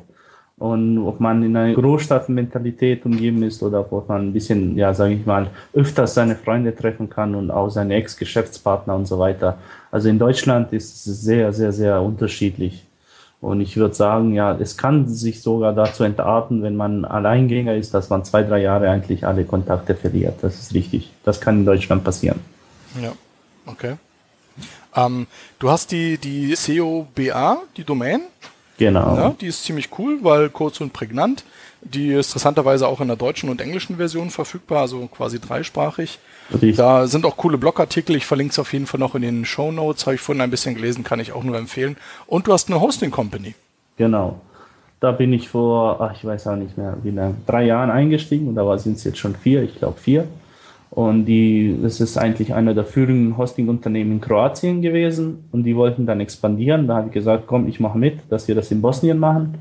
und ob man in einer Großstadtmentalität umgeben ist oder ob man ein bisschen, ja, sage ich mal, öfters seine Freunde treffen kann und auch seine Ex-Geschäftspartner und so weiter. Also in Deutschland ist es sehr, sehr, sehr unterschiedlich. Und ich würde sagen, ja, es kann sich sogar dazu entarten, wenn man Alleingänger ist, dass man zwei, drei Jahre eigentlich alle Kontakte verliert. Das ist richtig. Das kann in Deutschland passieren. Ja, okay. Ähm, du hast die, die SEO-BA, die Domain. Genau. Ja, die ist ziemlich cool, weil kurz und prägnant. Die ist interessanterweise auch in der deutschen und englischen Version verfügbar, also quasi dreisprachig. Richtig. Da sind auch coole Blogartikel. Ich verlinke es auf jeden Fall noch in den Show Notes. Habe ich vorhin ein bisschen gelesen, kann ich auch nur empfehlen. Und du hast eine Hosting Company. Genau. Da bin ich vor, ach, ich weiß auch nicht mehr, wie lange, drei Jahren eingestiegen und da sind es jetzt schon vier, ich glaube vier. Und die, das ist eigentlich einer der führenden Hosting-Unternehmen in Kroatien gewesen und die wollten dann expandieren. Da habe ich gesagt, komm, ich mache mit, dass wir das in Bosnien machen.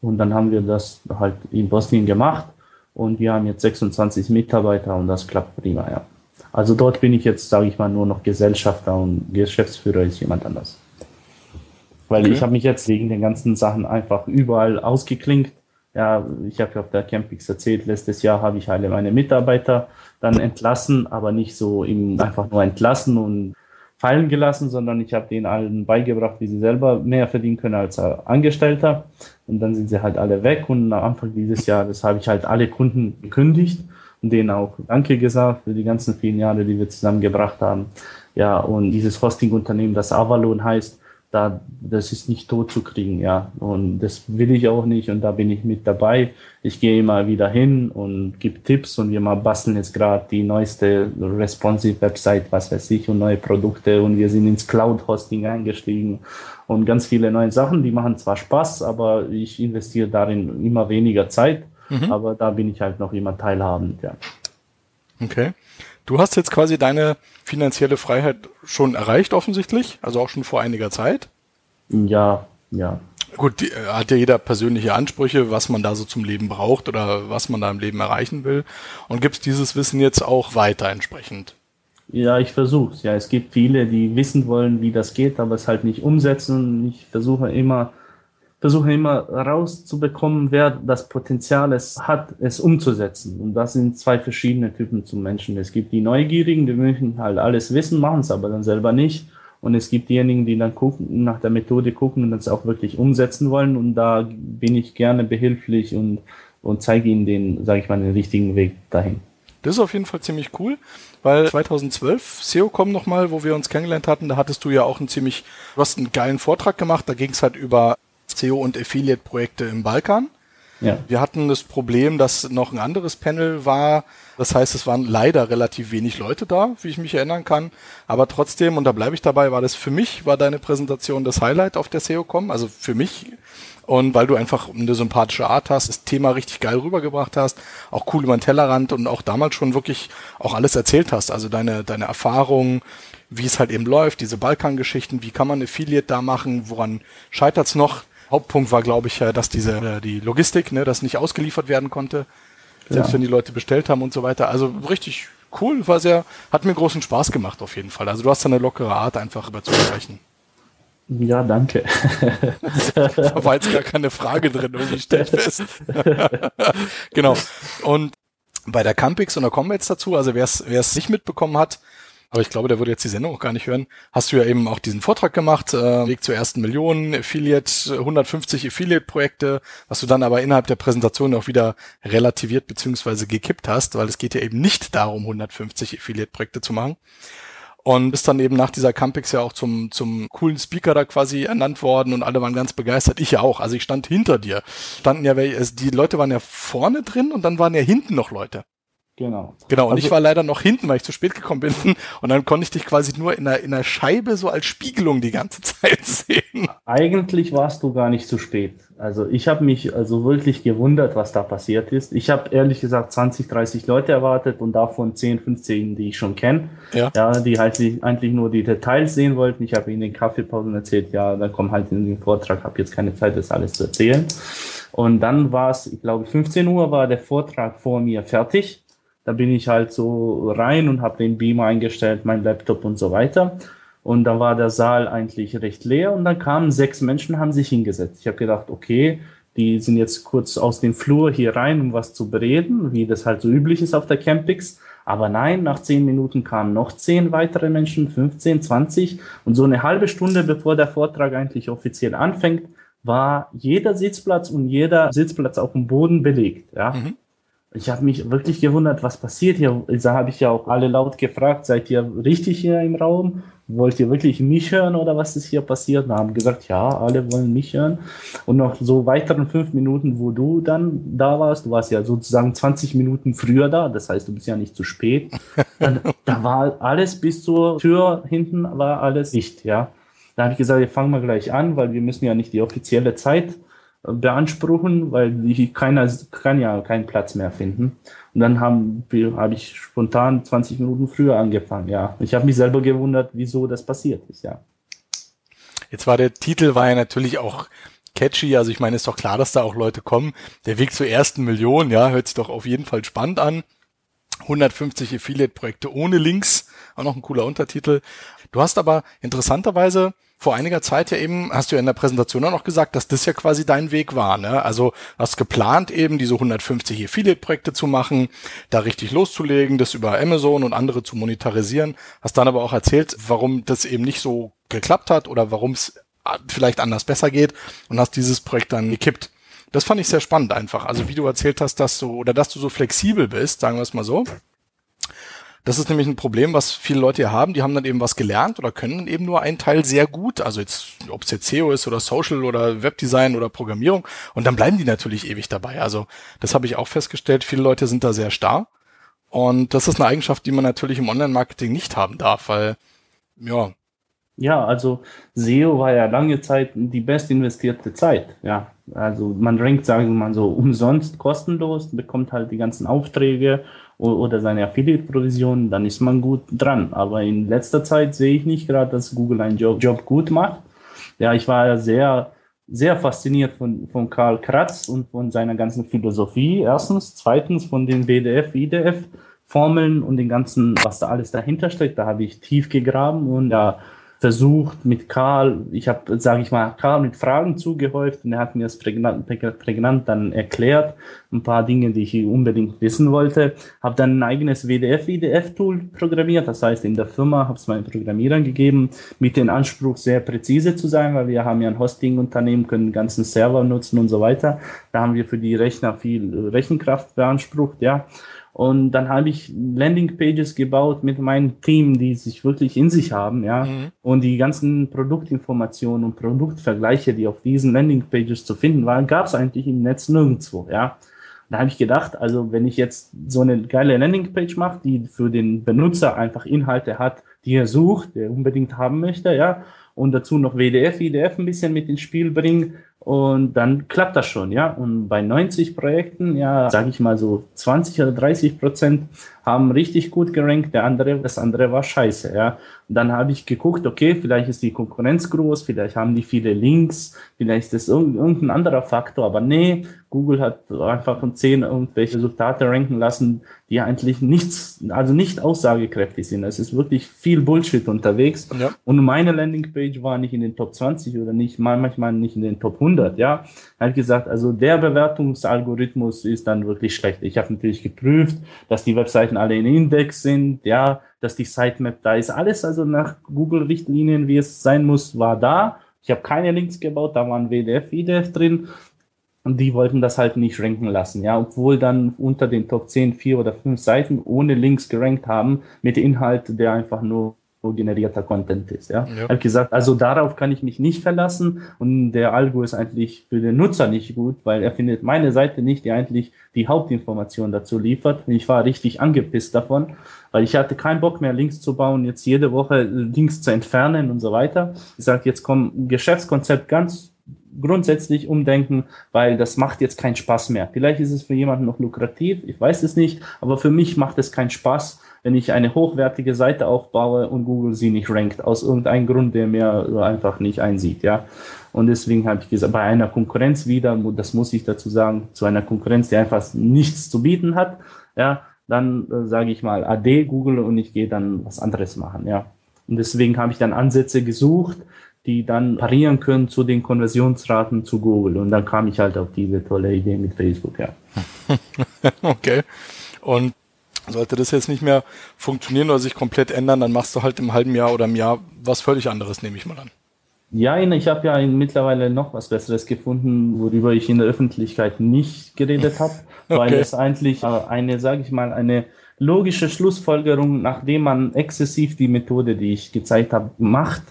Und dann haben wir das halt in Bosnien gemacht und wir haben jetzt 26 Mitarbeiter und das klappt prima, ja. Also dort bin ich jetzt, sage ich mal, nur noch Gesellschafter und Geschäftsführer ist jemand anders. Weil okay. ich habe mich jetzt wegen den ganzen Sachen einfach überall ausgeklinkt ja, ich habe auf der Campix erzählt, letztes Jahr habe ich alle meine Mitarbeiter dann entlassen, aber nicht so im, einfach nur entlassen und fallen gelassen, sondern ich habe denen allen beigebracht, wie sie selber mehr verdienen können als Angestellter. Und dann sind sie halt alle weg. Und am Anfang dieses Jahres habe ich halt alle Kunden gekündigt und denen auch Danke gesagt für die ganzen vielen Jahre, die wir zusammengebracht haben. Ja, und dieses Hosting-Unternehmen, das Avalon heißt, da, das ist nicht tot zu kriegen, ja. Und das will ich auch nicht und da bin ich mit dabei. Ich gehe immer wieder hin und gebe Tipps und wir mal basteln jetzt gerade die neueste responsive Website, was weiß ich, und neue Produkte und wir sind ins Cloud-Hosting eingestiegen und ganz viele neue Sachen, die machen zwar Spaß, aber ich investiere darin immer weniger Zeit, mhm. aber da bin ich halt noch immer teilhabend, ja. Okay. Du hast jetzt quasi deine finanzielle Freiheit schon erreicht, offensichtlich, also auch schon vor einiger Zeit. Ja, ja. Gut, die, äh, hat ja jeder persönliche Ansprüche, was man da so zum Leben braucht oder was man da im Leben erreichen will. Und gibst dieses Wissen jetzt auch weiter entsprechend? Ja, ich versuche es. Ja, es gibt viele, die wissen wollen, wie das geht, aber es halt nicht umsetzen. Ich versuche immer versuche immer rauszubekommen, wer das Potenzial es hat, es umzusetzen. Und das sind zwei verschiedene Typen zu Menschen. Es gibt die Neugierigen, die möchten halt alles wissen, machen es aber dann selber nicht. Und es gibt diejenigen, die dann gucken, nach der Methode gucken und das auch wirklich umsetzen wollen. Und da bin ich gerne behilflich und, und zeige ihnen den, sage ich mal, den richtigen Weg dahin. Das ist auf jeden Fall ziemlich cool, weil 2012 SEOCom nochmal, wo wir uns kennengelernt hatten, da hattest du ja auch einen ziemlich, du hast einen geilen Vortrag gemacht, da ging es halt über SEO und Affiliate-Projekte im Balkan. Ja. Wir hatten das Problem, dass noch ein anderes Panel war. Das heißt, es waren leider relativ wenig Leute da, wie ich mich erinnern kann. Aber trotzdem, und da bleibe ich dabei, war das für mich, war deine Präsentation das Highlight auf der SEO-Com. Also für mich. Und weil du einfach eine sympathische Art hast, das Thema richtig geil rübergebracht hast, auch cool über den Tellerrand und auch damals schon wirklich auch alles erzählt hast. Also deine, deine Erfahrungen, wie es halt eben läuft, diese Balkan-Geschichten, wie kann man Affiliate da machen, woran scheitert's noch? Hauptpunkt war, glaube ich, dass diese äh, die Logistik, ne, das nicht ausgeliefert werden konnte, selbst ja. wenn die Leute bestellt haben und so weiter. Also richtig cool, war sehr, hat mir großen Spaß gemacht auf jeden Fall. Also du hast da eine lockere Art, einfach über zu sprechen. Ja, danke. da war jetzt gar keine Frage drin, irgendwie stellt fest. genau. Und bei der Campix, und da kommen wir jetzt dazu, also wer es nicht mitbekommen hat, aber ich glaube, der würde jetzt die Sendung auch gar nicht hören. Hast du ja eben auch diesen Vortrag gemacht, äh, Weg zur ersten Million, Affiliate, 150 Affiliate-Projekte, was du dann aber innerhalb der Präsentation auch wieder relativiert beziehungsweise gekippt hast, weil es geht ja eben nicht darum, 150 Affiliate-Projekte zu machen. Und bist dann eben nach dieser Campix ja auch zum, zum coolen Speaker da quasi ernannt worden und alle waren ganz begeistert. Ich ja auch. Also ich stand hinter dir. Standen ja, also die Leute waren ja vorne drin und dann waren ja hinten noch Leute. Genau. Genau, und also, ich war leider noch hinten, weil ich zu spät gekommen bin. Und dann konnte ich dich quasi nur in einer, in einer Scheibe so als Spiegelung die ganze Zeit sehen. Eigentlich warst du gar nicht zu spät. Also ich habe mich also wirklich gewundert, was da passiert ist. Ich habe ehrlich gesagt 20, 30 Leute erwartet und davon 10, 15, die ich schon kenne. Ja. ja. Die halt eigentlich nur die Details sehen wollten. Ich habe ihnen den Kaffeepausen erzählt, ja, dann komm halt in den Vortrag, habe jetzt keine Zeit, das alles zu erzählen. Und dann war es, ich glaube, 15 Uhr war der Vortrag vor mir fertig. Da bin ich halt so rein und habe den Beamer eingestellt, mein Laptop und so weiter. Und da war der Saal eigentlich recht leer und dann kamen sechs Menschen, haben sich hingesetzt. Ich habe gedacht, okay, die sind jetzt kurz aus dem Flur hier rein, um was zu bereden, wie das halt so üblich ist auf der Campix. Aber nein, nach zehn Minuten kamen noch zehn weitere Menschen, 15, 20. Und so eine halbe Stunde, bevor der Vortrag eigentlich offiziell anfängt, war jeder Sitzplatz und jeder Sitzplatz auf dem Boden belegt. Ja. Mhm. Ich habe mich wirklich gewundert, was passiert hier. Da habe ich ja auch alle laut gefragt, seid ihr richtig hier im Raum? Wollt ihr wirklich mich hören oder was ist hier passiert? Und haben gesagt, ja, alle wollen mich hören. Und noch so weiteren fünf Minuten, wo du dann da warst, du warst ja sozusagen 20 Minuten früher da, das heißt, du bist ja nicht zu spät. Dann, da war alles bis zur Tür hinten war alles dicht, ja. Da habe ich gesagt, wir fangen mal gleich an, weil wir müssen ja nicht die offizielle Zeit beanspruchen, weil die, keiner kann ja keinen Platz mehr finden. Und dann habe ich spontan 20 Minuten früher angefangen. Ja, ich habe mich selber gewundert, wieso das passiert ist. Ja. Jetzt war der Titel war ja natürlich auch catchy. Also ich meine, ist doch klar, dass da auch Leute kommen. Der Weg zur ersten Million, ja, hört sich doch auf jeden Fall spannend an. 150 Affiliate-Projekte ohne Links, auch noch ein cooler Untertitel. Du hast aber interessanterweise vor einiger Zeit ja eben, hast du ja in der Präsentation auch noch gesagt, dass das ja quasi dein Weg war. Ne? Also hast geplant eben diese 150 Affiliate-Projekte zu machen, da richtig loszulegen, das über Amazon und andere zu monetarisieren. Hast dann aber auch erzählt, warum das eben nicht so geklappt hat oder warum es vielleicht anders besser geht und hast dieses Projekt dann gekippt. Das fand ich sehr spannend einfach. Also wie du erzählt hast, dass du oder dass du so flexibel bist, sagen wir es mal so. Das ist nämlich ein Problem, was viele Leute hier haben. Die haben dann eben was gelernt oder können eben nur einen Teil sehr gut. Also jetzt, ob es jetzt SEO ist oder Social oder Webdesign oder Programmierung. Und dann bleiben die natürlich ewig dabei. Also das habe ich auch festgestellt. Viele Leute sind da sehr starr. Und das ist eine Eigenschaft, die man natürlich im Online-Marketing nicht haben darf, weil, ja. Ja, also SEO war ja lange Zeit die best investierte Zeit. Ja, also man rankt, sagen wir mal so, umsonst kostenlos, bekommt halt die ganzen Aufträge oder seine Affiliate-Provision, dann ist man gut dran. Aber in letzter Zeit sehe ich nicht gerade, dass Google einen Job, Job gut macht. Ja, ich war ja sehr, sehr fasziniert von, von Karl Kratz und von seiner ganzen Philosophie. Erstens. Zweitens von den BDF, IDF Formeln und den ganzen, was da alles dahinter steckt. Da habe ich tief gegraben und ja, versucht mit Karl, ich habe, sage ich mal, Karl mit Fragen zugehäuft und er hat mir das prägnant, prägnant dann erklärt, ein paar Dinge, die ich unbedingt wissen wollte. Habe dann ein eigenes WDF-IDF-Tool programmiert, das heißt in der Firma habe es meinen Programmierern gegeben, mit dem Anspruch sehr präzise zu sein, weil wir haben ja ein Hosting-Unternehmen, können den ganzen Server nutzen und so weiter. Da haben wir für die Rechner viel Rechenkraft beansprucht, ja. Und dann habe ich Landingpages gebaut mit meinem Team, die sich wirklich in sich haben, ja. Mhm. Und die ganzen Produktinformationen und Produktvergleiche, die auf diesen Landingpages zu finden waren, gab es eigentlich im Netz nirgendwo, ja. Da habe ich gedacht, also wenn ich jetzt so eine geile Landingpage mache, die für den Benutzer einfach Inhalte hat, die er sucht, der unbedingt haben möchte, ja, und dazu noch WDF, IDF ein bisschen mit ins Spiel bringen, und dann klappt das schon, ja. Und bei 90 Projekten, ja, sage ich mal so 20 oder 30 Prozent haben richtig gut gerankt, der andere, das andere war scheiße, ja. Und dann habe ich geguckt, okay, vielleicht ist die Konkurrenz groß, vielleicht haben die viele Links, vielleicht ist irgendein anderer Faktor, aber nee, Google hat einfach von 10 irgendwelche Resultate ranken lassen, die eigentlich nichts, also nicht aussagekräftig sind. Es ist wirklich viel Bullshit unterwegs. Ja. Und meine Landingpage war nicht in den Top 20 oder nicht, manchmal nicht in den Top 100, ja. Hat gesagt, also der Bewertungsalgorithmus ist dann wirklich schlecht. Ich habe natürlich geprüft, dass die Webseiten alle in Index sind, ja, dass die Sitemap da ist. Alles also nach Google-Richtlinien, wie es sein muss, war da. Ich habe keine Links gebaut, da waren WDF, IDF drin. Und die wollten das halt nicht ranken lassen, ja, obwohl dann unter den Top 10 vier oder fünf Seiten ohne Links gerankt haben mit Inhalt, der einfach nur generierter Content ist. Ja. ja. habe gesagt, also darauf kann ich mich nicht verlassen und der Algo ist eigentlich für den Nutzer nicht gut, weil er findet meine Seite nicht, die eigentlich die Hauptinformation dazu liefert. Ich war richtig angepisst davon, weil ich hatte keinen Bock mehr Links zu bauen, jetzt jede Woche Links zu entfernen und so weiter. Ich sage, jetzt kommt Geschäftskonzept ganz grundsätzlich umdenken, weil das macht jetzt keinen Spaß mehr. Vielleicht ist es für jemanden noch lukrativ, ich weiß es nicht, aber für mich macht es keinen Spaß, wenn ich eine hochwertige Seite aufbaue und Google sie nicht rankt, aus irgendeinem Grund, der mir einfach nicht einsieht, ja. Und deswegen habe ich gesagt, bei einer Konkurrenz wieder, das muss ich dazu sagen, zu einer Konkurrenz, die einfach nichts zu bieten hat, ja, dann äh, sage ich mal AD Google und ich gehe dann was anderes machen, ja. Und deswegen habe ich dann Ansätze gesucht, die dann parieren können zu den Konversionsraten zu Google. Und dann kam ich halt auf diese tolle Idee mit Facebook, ja. okay. Und sollte das jetzt nicht mehr funktionieren oder sich komplett ändern, dann machst du halt im halben Jahr oder im Jahr was völlig anderes, nehme ich mal an. Ja, ich habe ja mittlerweile noch was Besseres gefunden, worüber ich in der Öffentlichkeit nicht geredet habe, okay. weil es eigentlich eine, sage ich mal, eine logische Schlussfolgerung, nachdem man exzessiv die Methode, die ich gezeigt habe, macht,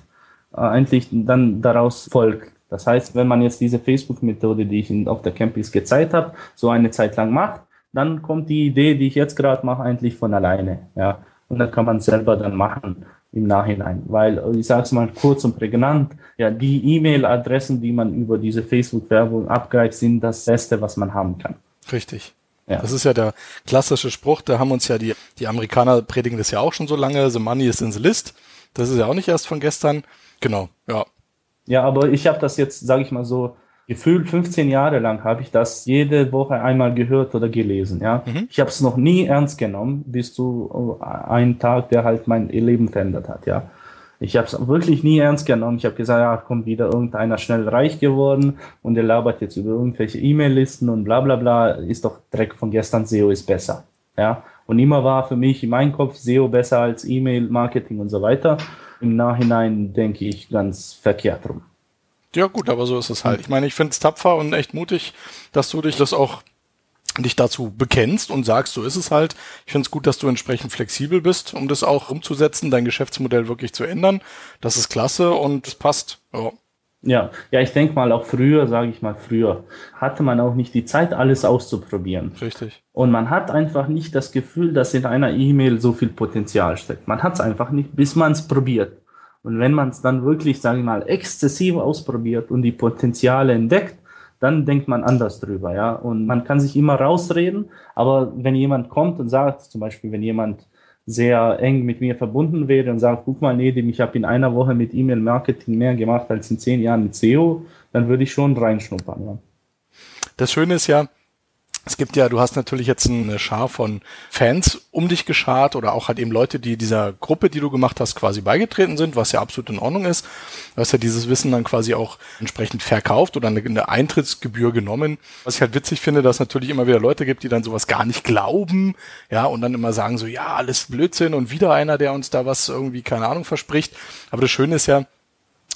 äh, eigentlich dann daraus folgt. Das heißt, wenn man jetzt diese Facebook-Methode, die ich auf der Campus gezeigt habe, so eine Zeit lang macht, dann kommt die Idee, die ich jetzt gerade mache, eigentlich von alleine. Ja, und dann kann man selber dann machen im Nachhinein, weil ich sage es mal kurz und prägnant, ja, die E-Mail-Adressen, die man über diese Facebook-Werbung abgreift, sind das Beste, was man haben kann. Richtig. Ja. Das ist ja der klassische Spruch, da haben uns ja die, die Amerikaner predigen das ja auch schon so lange, the money is in the list. Das ist ja auch nicht erst von gestern. Genau, ja. Ja, aber ich habe das jetzt, sage ich mal so, gefühlt 15 Jahre lang habe ich das jede Woche einmal gehört oder gelesen. Ja, mhm. ich habe es noch nie ernst genommen, bis zu äh, einem Tag, der halt mein Leben verändert hat. Ja, ich habe es wirklich nie ernst genommen. Ich habe gesagt, ja, kommt wieder irgendeiner schnell reich geworden und der labert jetzt über irgendwelche E-Mail-Listen und bla bla bla. Ist doch Dreck von gestern, SEO ist besser. Ja, und immer war für mich in meinem Kopf SEO besser als E-Mail-Marketing und so weiter. Im Nachhinein denke ich ganz verkehrt rum. Ja gut, aber so ist es halt. Ich meine, ich finde es tapfer und echt mutig, dass du dich das auch dich dazu bekennst und sagst, so ist es halt. Ich finde es gut, dass du entsprechend flexibel bist, um das auch umzusetzen, dein Geschäftsmodell wirklich zu ändern. Das ist klasse und es passt. Ja. Ja, ja, ich denke mal, auch früher, sage ich mal, früher hatte man auch nicht die Zeit, alles auszuprobieren. Richtig. Und man hat einfach nicht das Gefühl, dass in einer E-Mail so viel Potenzial steckt. Man hat es einfach nicht, bis man es probiert. Und wenn man es dann wirklich, sage ich mal, exzessiv ausprobiert und die Potenziale entdeckt, dann denkt man anders drüber, ja. Und man kann sich immer rausreden, aber wenn jemand kommt und sagt, zum Beispiel, wenn jemand sehr eng mit mir verbunden wäre und sagt, guck mal, Nedim, ich habe in einer Woche mit E-Mail-Marketing mehr gemacht als in zehn Jahren mit SEO, dann würde ich schon reinschnuppern. Ja. Das Schöne ist ja, es gibt ja, du hast natürlich jetzt eine Schar von Fans um dich geschart oder auch halt eben Leute, die dieser Gruppe, die du gemacht hast, quasi beigetreten sind, was ja absolut in Ordnung ist. Du hast ja dieses Wissen dann quasi auch entsprechend verkauft oder eine, Eintrittsgebühr genommen. Was ich halt witzig finde, dass es natürlich immer wieder Leute gibt, die dann sowas gar nicht glauben, ja, und dann immer sagen so, ja, alles Blödsinn und wieder einer, der uns da was irgendwie, keine Ahnung, verspricht. Aber das Schöne ist ja,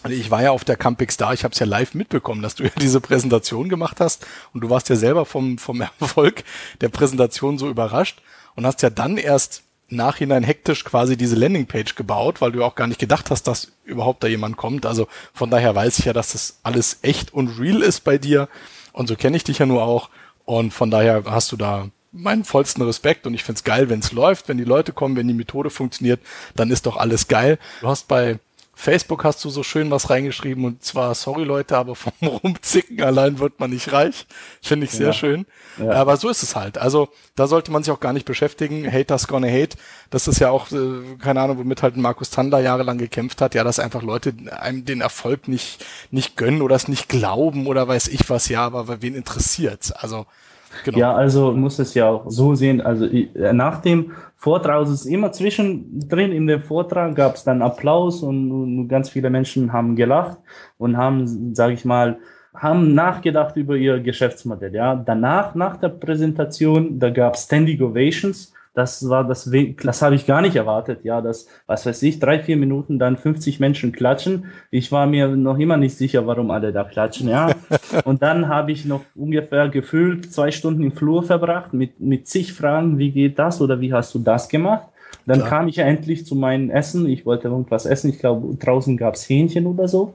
ich war ja auf der Campix da, ich habe es ja live mitbekommen, dass du ja diese Präsentation gemacht hast. Und du warst ja selber vom, vom Erfolg der Präsentation so überrascht und hast ja dann erst nachhinein hektisch quasi diese Landingpage gebaut, weil du auch gar nicht gedacht hast, dass überhaupt da jemand kommt. Also von daher weiß ich ja, dass das alles echt und real ist bei dir. Und so kenne ich dich ja nur auch. Und von daher hast du da meinen vollsten Respekt. Und ich find's geil, wenn's läuft, wenn die Leute kommen, wenn die Methode funktioniert, dann ist doch alles geil. Du hast bei Facebook hast du so schön was reingeschrieben und zwar, sorry Leute, aber vom Rumzicken allein wird man nicht reich. Finde ich sehr ja. schön. Ja. Aber so ist es halt. Also da sollte man sich auch gar nicht beschäftigen. Haters gonna hate. Das ist ja auch, äh, keine Ahnung, womit halt Markus Tandler jahrelang gekämpft hat. Ja, dass einfach Leute einem den Erfolg nicht, nicht gönnen oder es nicht glauben oder weiß ich was. Ja, aber wen interessiert's? Also Genau. Ja, also muss es ja auch so sehen. Also nach dem Vortrag, also es ist immer zwischendrin in dem Vortrag gab es dann Applaus und, und, ganz viele Menschen haben gelacht und haben, sage ich mal, haben nachgedacht über ihr Geschäftsmodell. Ja, danach, nach der Präsentation, da gab es Standing Ovations das war das, das habe ich gar nicht erwartet. Ja, dass, was weiß ich, drei, vier Minuten dann 50 Menschen klatschen. Ich war mir noch immer nicht sicher, warum alle da klatschen. Ja, und dann habe ich noch ungefähr gefühlt zwei Stunden im Flur verbracht mit, mit zig Fragen. Wie geht das oder wie hast du das gemacht? Dann ja. kam ich ja endlich zu meinem Essen. Ich wollte irgendwas essen. Ich glaube, draußen gab es Hähnchen oder so.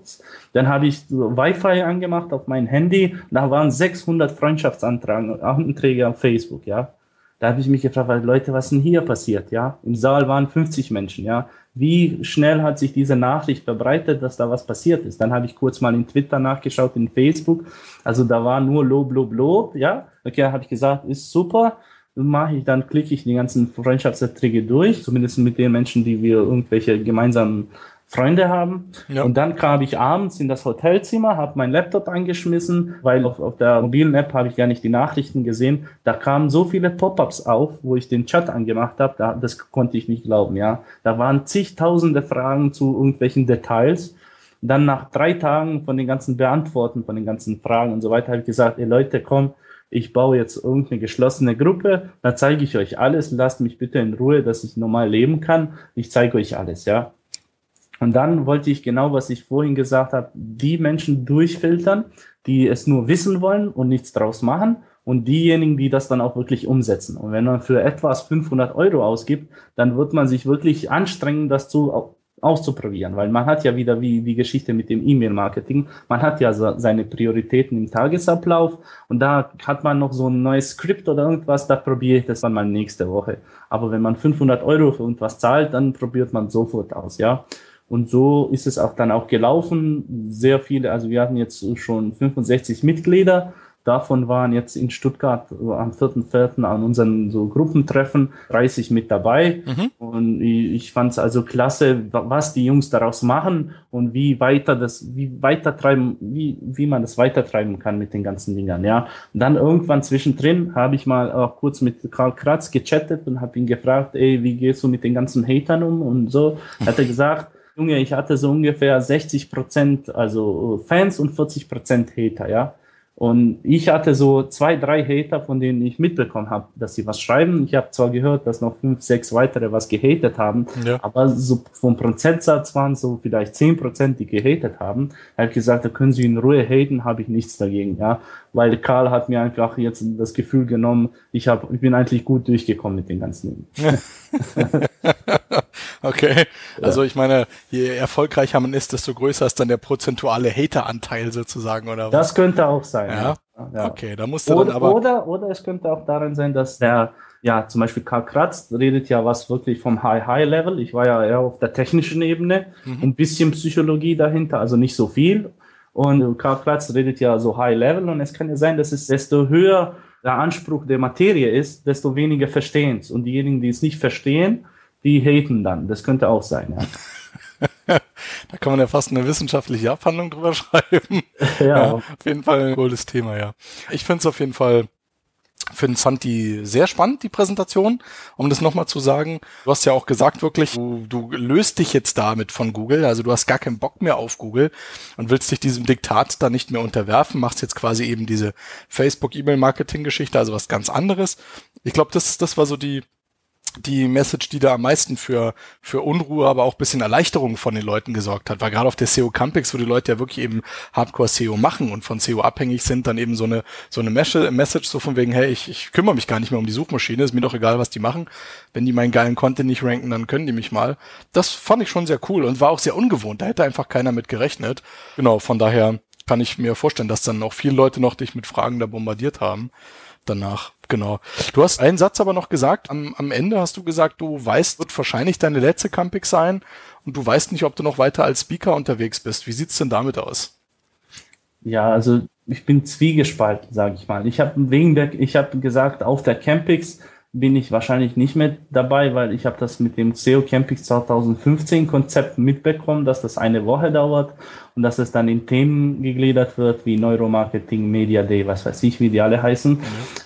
Dann habe ich Wi-Fi angemacht auf mein Handy. Da waren 600 Freundschaftsanträge auf Facebook, ja. Da habe ich mich gefragt, Leute, was denn hier passiert? Ja, im Saal waren 50 Menschen. Ja, wie schnell hat sich diese Nachricht verbreitet, dass da was passiert ist? Dann habe ich kurz mal in Twitter nachgeschaut, in Facebook. Also da war nur Lob, Lob, Lob. Ja, okay, habe ich gesagt, ist super. Mache ich, dann klicke ich die ganzen Freundschaftserträge durch, zumindest mit den Menschen, die wir irgendwelche gemeinsamen Freunde haben. Ja. Und dann kam ich abends in das Hotelzimmer, habe meinen Laptop angeschmissen, weil auf, auf der mobilen App habe ich gar nicht die Nachrichten gesehen. Da kamen so viele Pop-ups auf, wo ich den Chat angemacht habe, da, das konnte ich nicht glauben. Ja, da waren zigtausende Fragen zu irgendwelchen Details. dann nach drei Tagen von den ganzen Beantworten, von den ganzen Fragen und so weiter, habe ich gesagt, ey Leute, komm, ich baue jetzt irgendeine geschlossene Gruppe, da zeige ich euch alles, lasst mich bitte in Ruhe, dass ich normal leben kann. Ich zeige euch alles, ja. Und dann wollte ich genau, was ich vorhin gesagt habe, die Menschen durchfiltern, die es nur wissen wollen und nichts draus machen und diejenigen, die das dann auch wirklich umsetzen. Und wenn man für etwas 500 Euro ausgibt, dann wird man sich wirklich anstrengen, das zu auszuprobieren, weil man hat ja wieder wie die Geschichte mit dem E-Mail-Marketing, man hat ja so seine Prioritäten im Tagesablauf und da hat man noch so ein neues Skript oder irgendwas, da probiere ich das dann mal nächste Woche. Aber wenn man 500 Euro für irgendwas zahlt, dann probiert man sofort aus, ja. Und so ist es auch dann auch gelaufen. Sehr viele, also wir hatten jetzt schon 65 Mitglieder Davon waren jetzt in Stuttgart am 4.4. an unseren so Gruppentreffen 30 mit dabei. Mhm. Und ich fand es also klasse, was die Jungs daraus machen und wie weiter das, wie weiter treiben, wie, wie man das weitertreiben kann mit den ganzen Dingern, ja. Und dann irgendwann zwischendrin habe ich mal auch kurz mit Karl Kratz gechattet und habe ihn gefragt, ey, wie gehst du mit den ganzen Hatern um und so. Hat er gesagt, Junge, ich hatte so ungefähr 60 Prozent, also Fans und 40 Prozent Hater, ja. Und ich hatte so zwei, drei Hater, von denen ich mitbekommen habe, dass sie was schreiben. Ich habe zwar gehört, dass noch fünf, sechs weitere was gehatet haben, ja. aber so vom Prozentsatz waren so vielleicht zehn Prozent, die gehatet haben. Er hat gesagt, da können sie in Ruhe haten, habe ich nichts dagegen, ja. Weil Karl hat mir einfach jetzt das Gefühl genommen, ich, hab, ich bin eigentlich gut durchgekommen mit den ganzen. Okay. Also ich meine, je erfolgreicher man ist, desto größer ist dann der prozentuale Hateranteil sozusagen, oder was? Das könnte auch sein. Ja. ja. Okay, da musste oder, dann aber. Oder, oder es könnte auch darin sein, dass der, ja, zum Beispiel Karl Kratz redet ja was wirklich vom High-High-Level. Ich war ja eher auf der technischen Ebene, mhm. ein bisschen Psychologie dahinter, also nicht so viel. Und Karl Kratz redet ja so High-Level und es kann ja sein, dass es desto höher der Anspruch der Materie ist, desto weniger verstehen es. Und diejenigen, die es nicht verstehen, die haten dann. Das könnte auch sein, ja. da kann man ja fast eine wissenschaftliche Abhandlung drüber schreiben. Ja. ja auf jeden Fall ein cooles Thema, ja. Ich finde es auf jeden Fall Find, fand die sehr spannend, die Präsentation. Um das nochmal zu sagen, du hast ja auch gesagt wirklich, du, du löst dich jetzt damit von Google, also du hast gar keinen Bock mehr auf Google und willst dich diesem Diktat da nicht mehr unterwerfen, machst jetzt quasi eben diese Facebook-E-Mail-Marketing-Geschichte, also was ganz anderes. Ich glaube, das, das war so die, die Message, die da am meisten für, für Unruhe, aber auch bisschen Erleichterung von den Leuten gesorgt hat. Weil gerade auf der SEO Campix, wo die Leute ja wirklich eben Hardcore SEO machen und von SEO abhängig sind, dann eben so eine, so eine Message so von wegen, hey, ich, ich kümmere mich gar nicht mehr um die Suchmaschine, ist mir doch egal, was die machen. Wenn die meinen geilen Content nicht ranken, dann können die mich mal. Das fand ich schon sehr cool und war auch sehr ungewohnt. Da hätte einfach keiner mit gerechnet. Genau, von daher kann ich mir vorstellen, dass dann auch viele Leute noch dich mit Fragen da bombardiert haben danach. Genau. Du hast einen Satz aber noch gesagt. Am, am Ende hast du gesagt, du weißt, wird wahrscheinlich deine letzte Campix sein und du weißt nicht, ob du noch weiter als Speaker unterwegs bist. Wie sieht's denn damit aus? Ja, also ich bin zwiegespalten, sage ich mal. Ich habe wegen der, ich habe gesagt, auf der Campix bin ich wahrscheinlich nicht mehr dabei, weil ich habe das mit dem SEO Camping 2015 Konzept mitbekommen, dass das eine Woche dauert und dass es dann in Themen gegliedert wird wie Neuromarketing, Media Day, was weiß ich, wie die alle heißen. Mhm.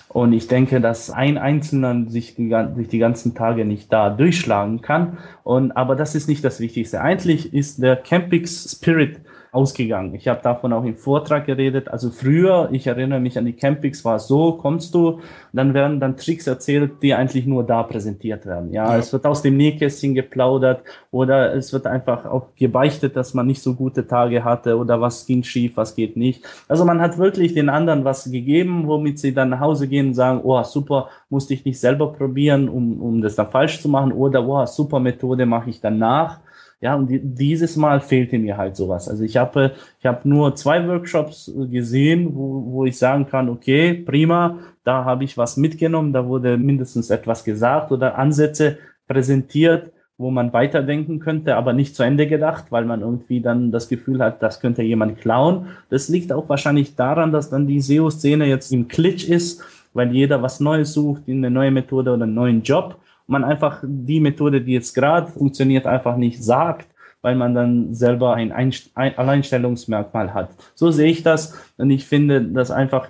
Und ich denke, dass ein Einzelner sich die, sich die ganzen Tage nicht da durchschlagen kann. Und, aber das ist nicht das Wichtigste. Eigentlich ist der Campix Spirit ausgegangen. Ich habe davon auch im Vortrag geredet. Also früher, ich erinnere mich an die Campings, war so, kommst du, dann werden dann Tricks erzählt, die eigentlich nur da präsentiert werden. Ja, ja. es wird aus dem Nähkästchen geplaudert oder es wird einfach auch gebeichtet, dass man nicht so gute Tage hatte oder was ging schief, was geht nicht. Also man hat wirklich den anderen was gegeben, womit sie dann nach Hause gehen und sagen, oh super, musste ich nicht selber probieren, um, um das dann falsch zu machen oder oh super Methode mache ich danach. Ja, und dieses Mal fehlte mir halt sowas. Also ich habe ich habe nur zwei Workshops gesehen, wo, wo ich sagen kann, okay, prima, da habe ich was mitgenommen, da wurde mindestens etwas gesagt oder Ansätze präsentiert, wo man weiterdenken könnte, aber nicht zu Ende gedacht, weil man irgendwie dann das Gefühl hat, das könnte jemand klauen. Das liegt auch wahrscheinlich daran, dass dann die SEO-Szene jetzt im Klitsch ist, weil jeder was Neues sucht, eine neue Methode oder einen neuen Job man einfach die Methode, die jetzt gerade funktioniert, einfach nicht sagt, weil man dann selber ein, Alleinstellungsmerkmal hat. So sehe ich das und ich finde, dass einfach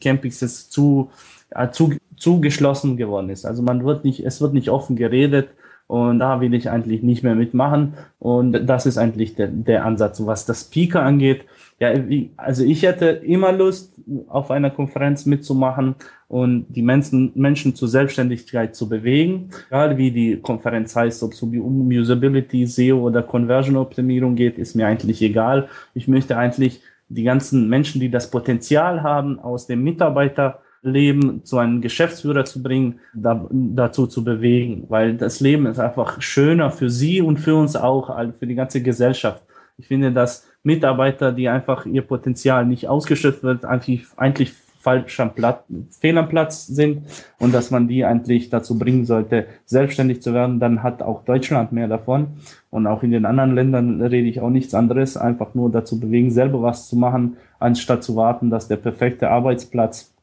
Campings es zu, äh, zu, zu geschlossen geworden ist. Also man wird nicht, es wird nicht offen geredet Und da will ich eigentlich nicht mehr mitmachen. Und das ist eigentlich der, der Ansatz. Was das Speaker angeht, ja, also ich hätte immer Lust, auf einer Konferenz mitzumachen und die Menschen, Menschen zur Selbstständigkeit zu bewegen. Egal wie die Konferenz heißt, ob es um Usability, SEO oder Conversion Optimierung geht, ist mir eigentlich egal. Ich möchte eigentlich die ganzen Menschen, die das Potenzial haben, aus dem Mitarbeiter Leben zu einem Geschäftsführer zu bringen, da, dazu zu bewegen, weil das Leben ist einfach schöner für sie und für uns auch, für die ganze Gesellschaft. Ich finde, dass Mitarbeiter, die einfach ihr Potenzial nicht ausgeschöpft wird, eigentlich, eigentlich falsch am Platz, fehl am Platz sind und dass man die eigentlich dazu bringen sollte, selbstständig zu werden, dann hat auch Deutschland mehr davon. Und auch in den anderen Ländern rede ich auch nichts anderes, einfach nur dazu bewegen, selber was zu machen, anstatt zu warten, dass der perfekte Arbeitsplatz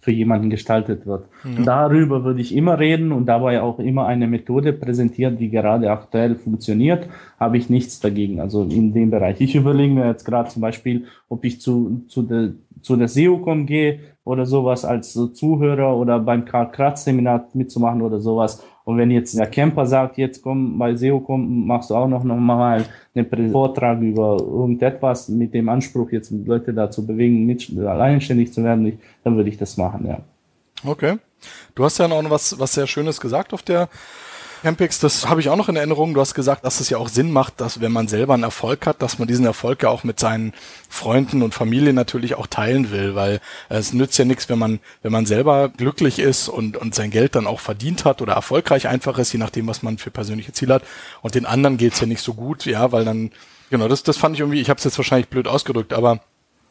für jemanden gestaltet wird. Ja. Darüber würde ich immer reden und dabei auch immer eine Methode präsentieren, die gerade aktuell funktioniert, habe ich nichts dagegen. Also in dem Bereich. Ich überlege mir jetzt gerade zum Beispiel, ob ich zu, zu der zu der SEOCom gehe oder sowas als so Zuhörer oder beim Karl Kratz Seminar mitzumachen oder sowas. Und wenn jetzt der Camper sagt, jetzt komm bei SEOCom, machst du auch noch, noch mal einen Vortrag über irgendetwas mit dem Anspruch, jetzt Leute dazu bewegen, mit, alleinständig zu werden, dann würde ich das machen, ja. Okay. Du hast ja noch was, was sehr Schönes gesagt auf der Campix, das habe ich auch noch in Erinnerung. Du hast gesagt, dass es ja auch Sinn macht, dass wenn man selber einen Erfolg hat, dass man diesen Erfolg ja auch mit seinen Freunden und Familie natürlich auch teilen will, weil es nützt ja nichts, wenn man, wenn man selber glücklich ist und, und sein Geld dann auch verdient hat oder erfolgreich einfach ist, je nachdem, was man für persönliche Ziele hat. Und den anderen geht's ja nicht so gut, ja, weil dann, genau, das, das fand ich irgendwie, ich habe es jetzt wahrscheinlich blöd ausgedrückt, aber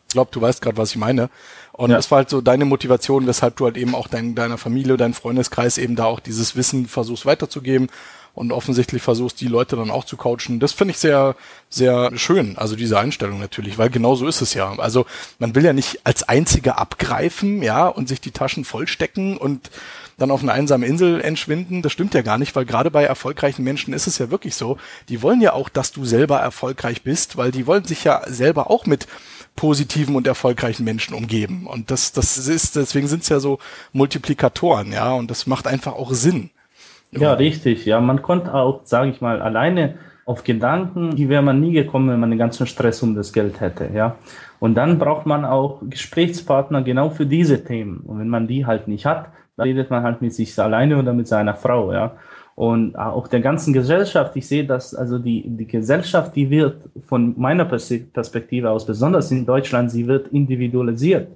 ich glaube, du weißt gerade, was ich meine. Und ja. das war halt so deine Motivation, weshalb du halt eben auch dein, deiner Familie, dein Freundeskreis eben da auch dieses Wissen versuchst weiterzugeben und offensichtlich versuchst, die Leute dann auch zu coachen. Das finde ich sehr, sehr schön, also diese Einstellung natürlich, weil genau so ist es ja. Also man will ja nicht als Einziger abgreifen, ja, und sich die Taschen vollstecken und dann auf eine einsame Insel entschwinden. Das stimmt ja gar nicht, weil gerade bei erfolgreichen Menschen ist es ja wirklich so. Die wollen ja auch, dass du selber erfolgreich bist, weil die wollen sich ja selber auch mit positiven und erfolgreichen Menschen umgeben. Und das, das ist, deswegen sind es ja so Multiplikatoren, ja, und das macht einfach auch Sinn. Ja, richtig. Ja, man konnte auch, sage ich mal, alleine auf Gedanken, die wäre man nie gekommen, wenn man den ganzen Stress um das Geld hätte, ja. Und dann braucht man auch Gesprächspartner genau für diese Themen. Und wenn man die halt nicht hat, dann redet man halt mit sich alleine oder mit seiner Frau, ja und auch der ganzen Gesellschaft. Ich sehe, dass also die, die Gesellschaft, die wird von meiner Perspektive aus, besonders in Deutschland, sie wird individualisiert.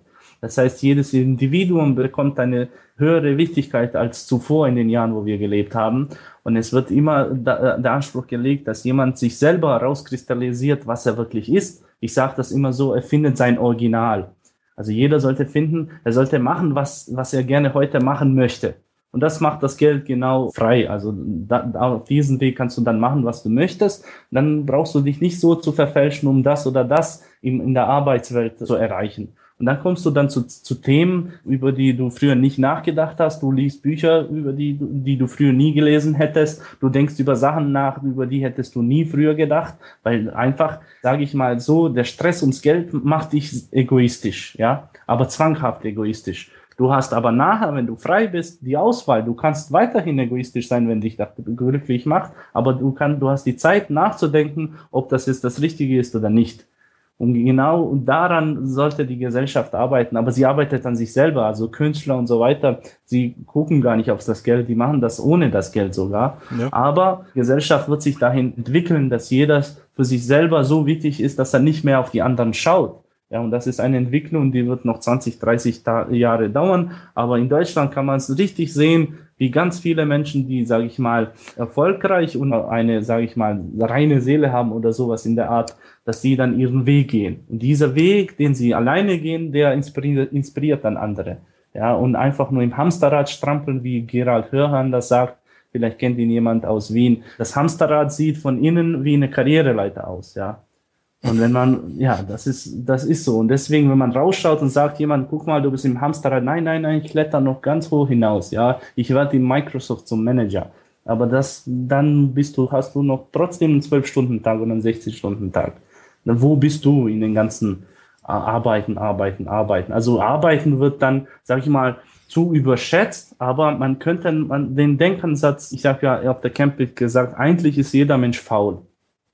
Das heißt, jedes Individuum bekommt eine höhere Wichtigkeit als zuvor in den Jahren, wo wir gelebt haben. Und es wird immer der Anspruch gelegt, dass jemand sich selber herauskristallisiert, was er wirklich ist. Ich sage das immer so, er findet sein Original. Also jeder sollte finden, er sollte machen, was, was er gerne heute machen möchte. Und das macht das Geld genau frei. Also da, auf diesen Weg kannst du dann machen, was du möchtest. Dann brauchst du dich nicht so zu verfälschen, um das oder das in, in der Arbeitswelt zu erreichen. Und dann kommst du dann zu, zu Themen, über die du früher nicht nachgedacht hast. Du liest Bücher, über die, die du früher nie gelesen hättest. Du denkst über Sachen nach, über die hättest du nie früher gedacht, weil einfach, sage ich mal so, der Stress ums Geld macht dich egoistisch, ja, aber zwanghaft egoistisch. Du hast aber nachher, wenn du frei bist, die Auswahl. Du kannst weiterhin egoistisch sein, wenn dich das glücklich macht, aber du, kann, du hast die Zeit nachzudenken, ob das jetzt das Richtige ist oder nicht. Und genau daran sollte die Gesellschaft arbeiten. Aber sie arbeitet an sich selber, also Künstler und so weiter. Sie gucken gar nicht auf das Geld, die machen das ohne das Geld sogar. Ja. Aber Gesellschaft wird sich dahin entwickeln, dass jeder für sich selber so wichtig ist, dass er nicht mehr auf die anderen schaut. Ja, und das ist eine Entwicklung, die wird noch 20, 30 Jahre dauern. Aber in Deutschland kann man es richtig sehen, wie ganz viele Menschen, die, sage ich mal, erfolgreich und eine, sage ich mal, reine Seele haben oder sowas in der Art, dass die dann ihren Weg gehen. Und dieser Weg, den sie alleine gehen, der inspiriert, inspiriert dann andere. Ja, und einfach nur im Hamsterrad strampeln, wie Gerald Hörhan das sagt, vielleicht kennt ihn jemand aus Wien. Das Hamsterrad sieht von innen wie eine Karriereleiter aus, ja. Und wenn man, ja, das ist, das ist so. Und deswegen, wenn man rausschaut und sagt jemand, guck mal, du bist im Hamsterrad, nein, nein, nein, ich kletter noch ganz hoch hinaus, ja. Ich werde in Microsoft zum Manager. Aber das, dann bist du, hast du noch trotzdem einen 12-Stunden-Tag oder einen 60-Stunden-Tag. Wo bist du in den ganzen arbeiten, arbeiten, arbeiten. Also arbeiten wird dann, sag ich mal, zu überschätzt, aber man könnte man, den Denkansatz, ich habe ja auf der Camping gesagt, eigentlich ist jeder Mensch faul.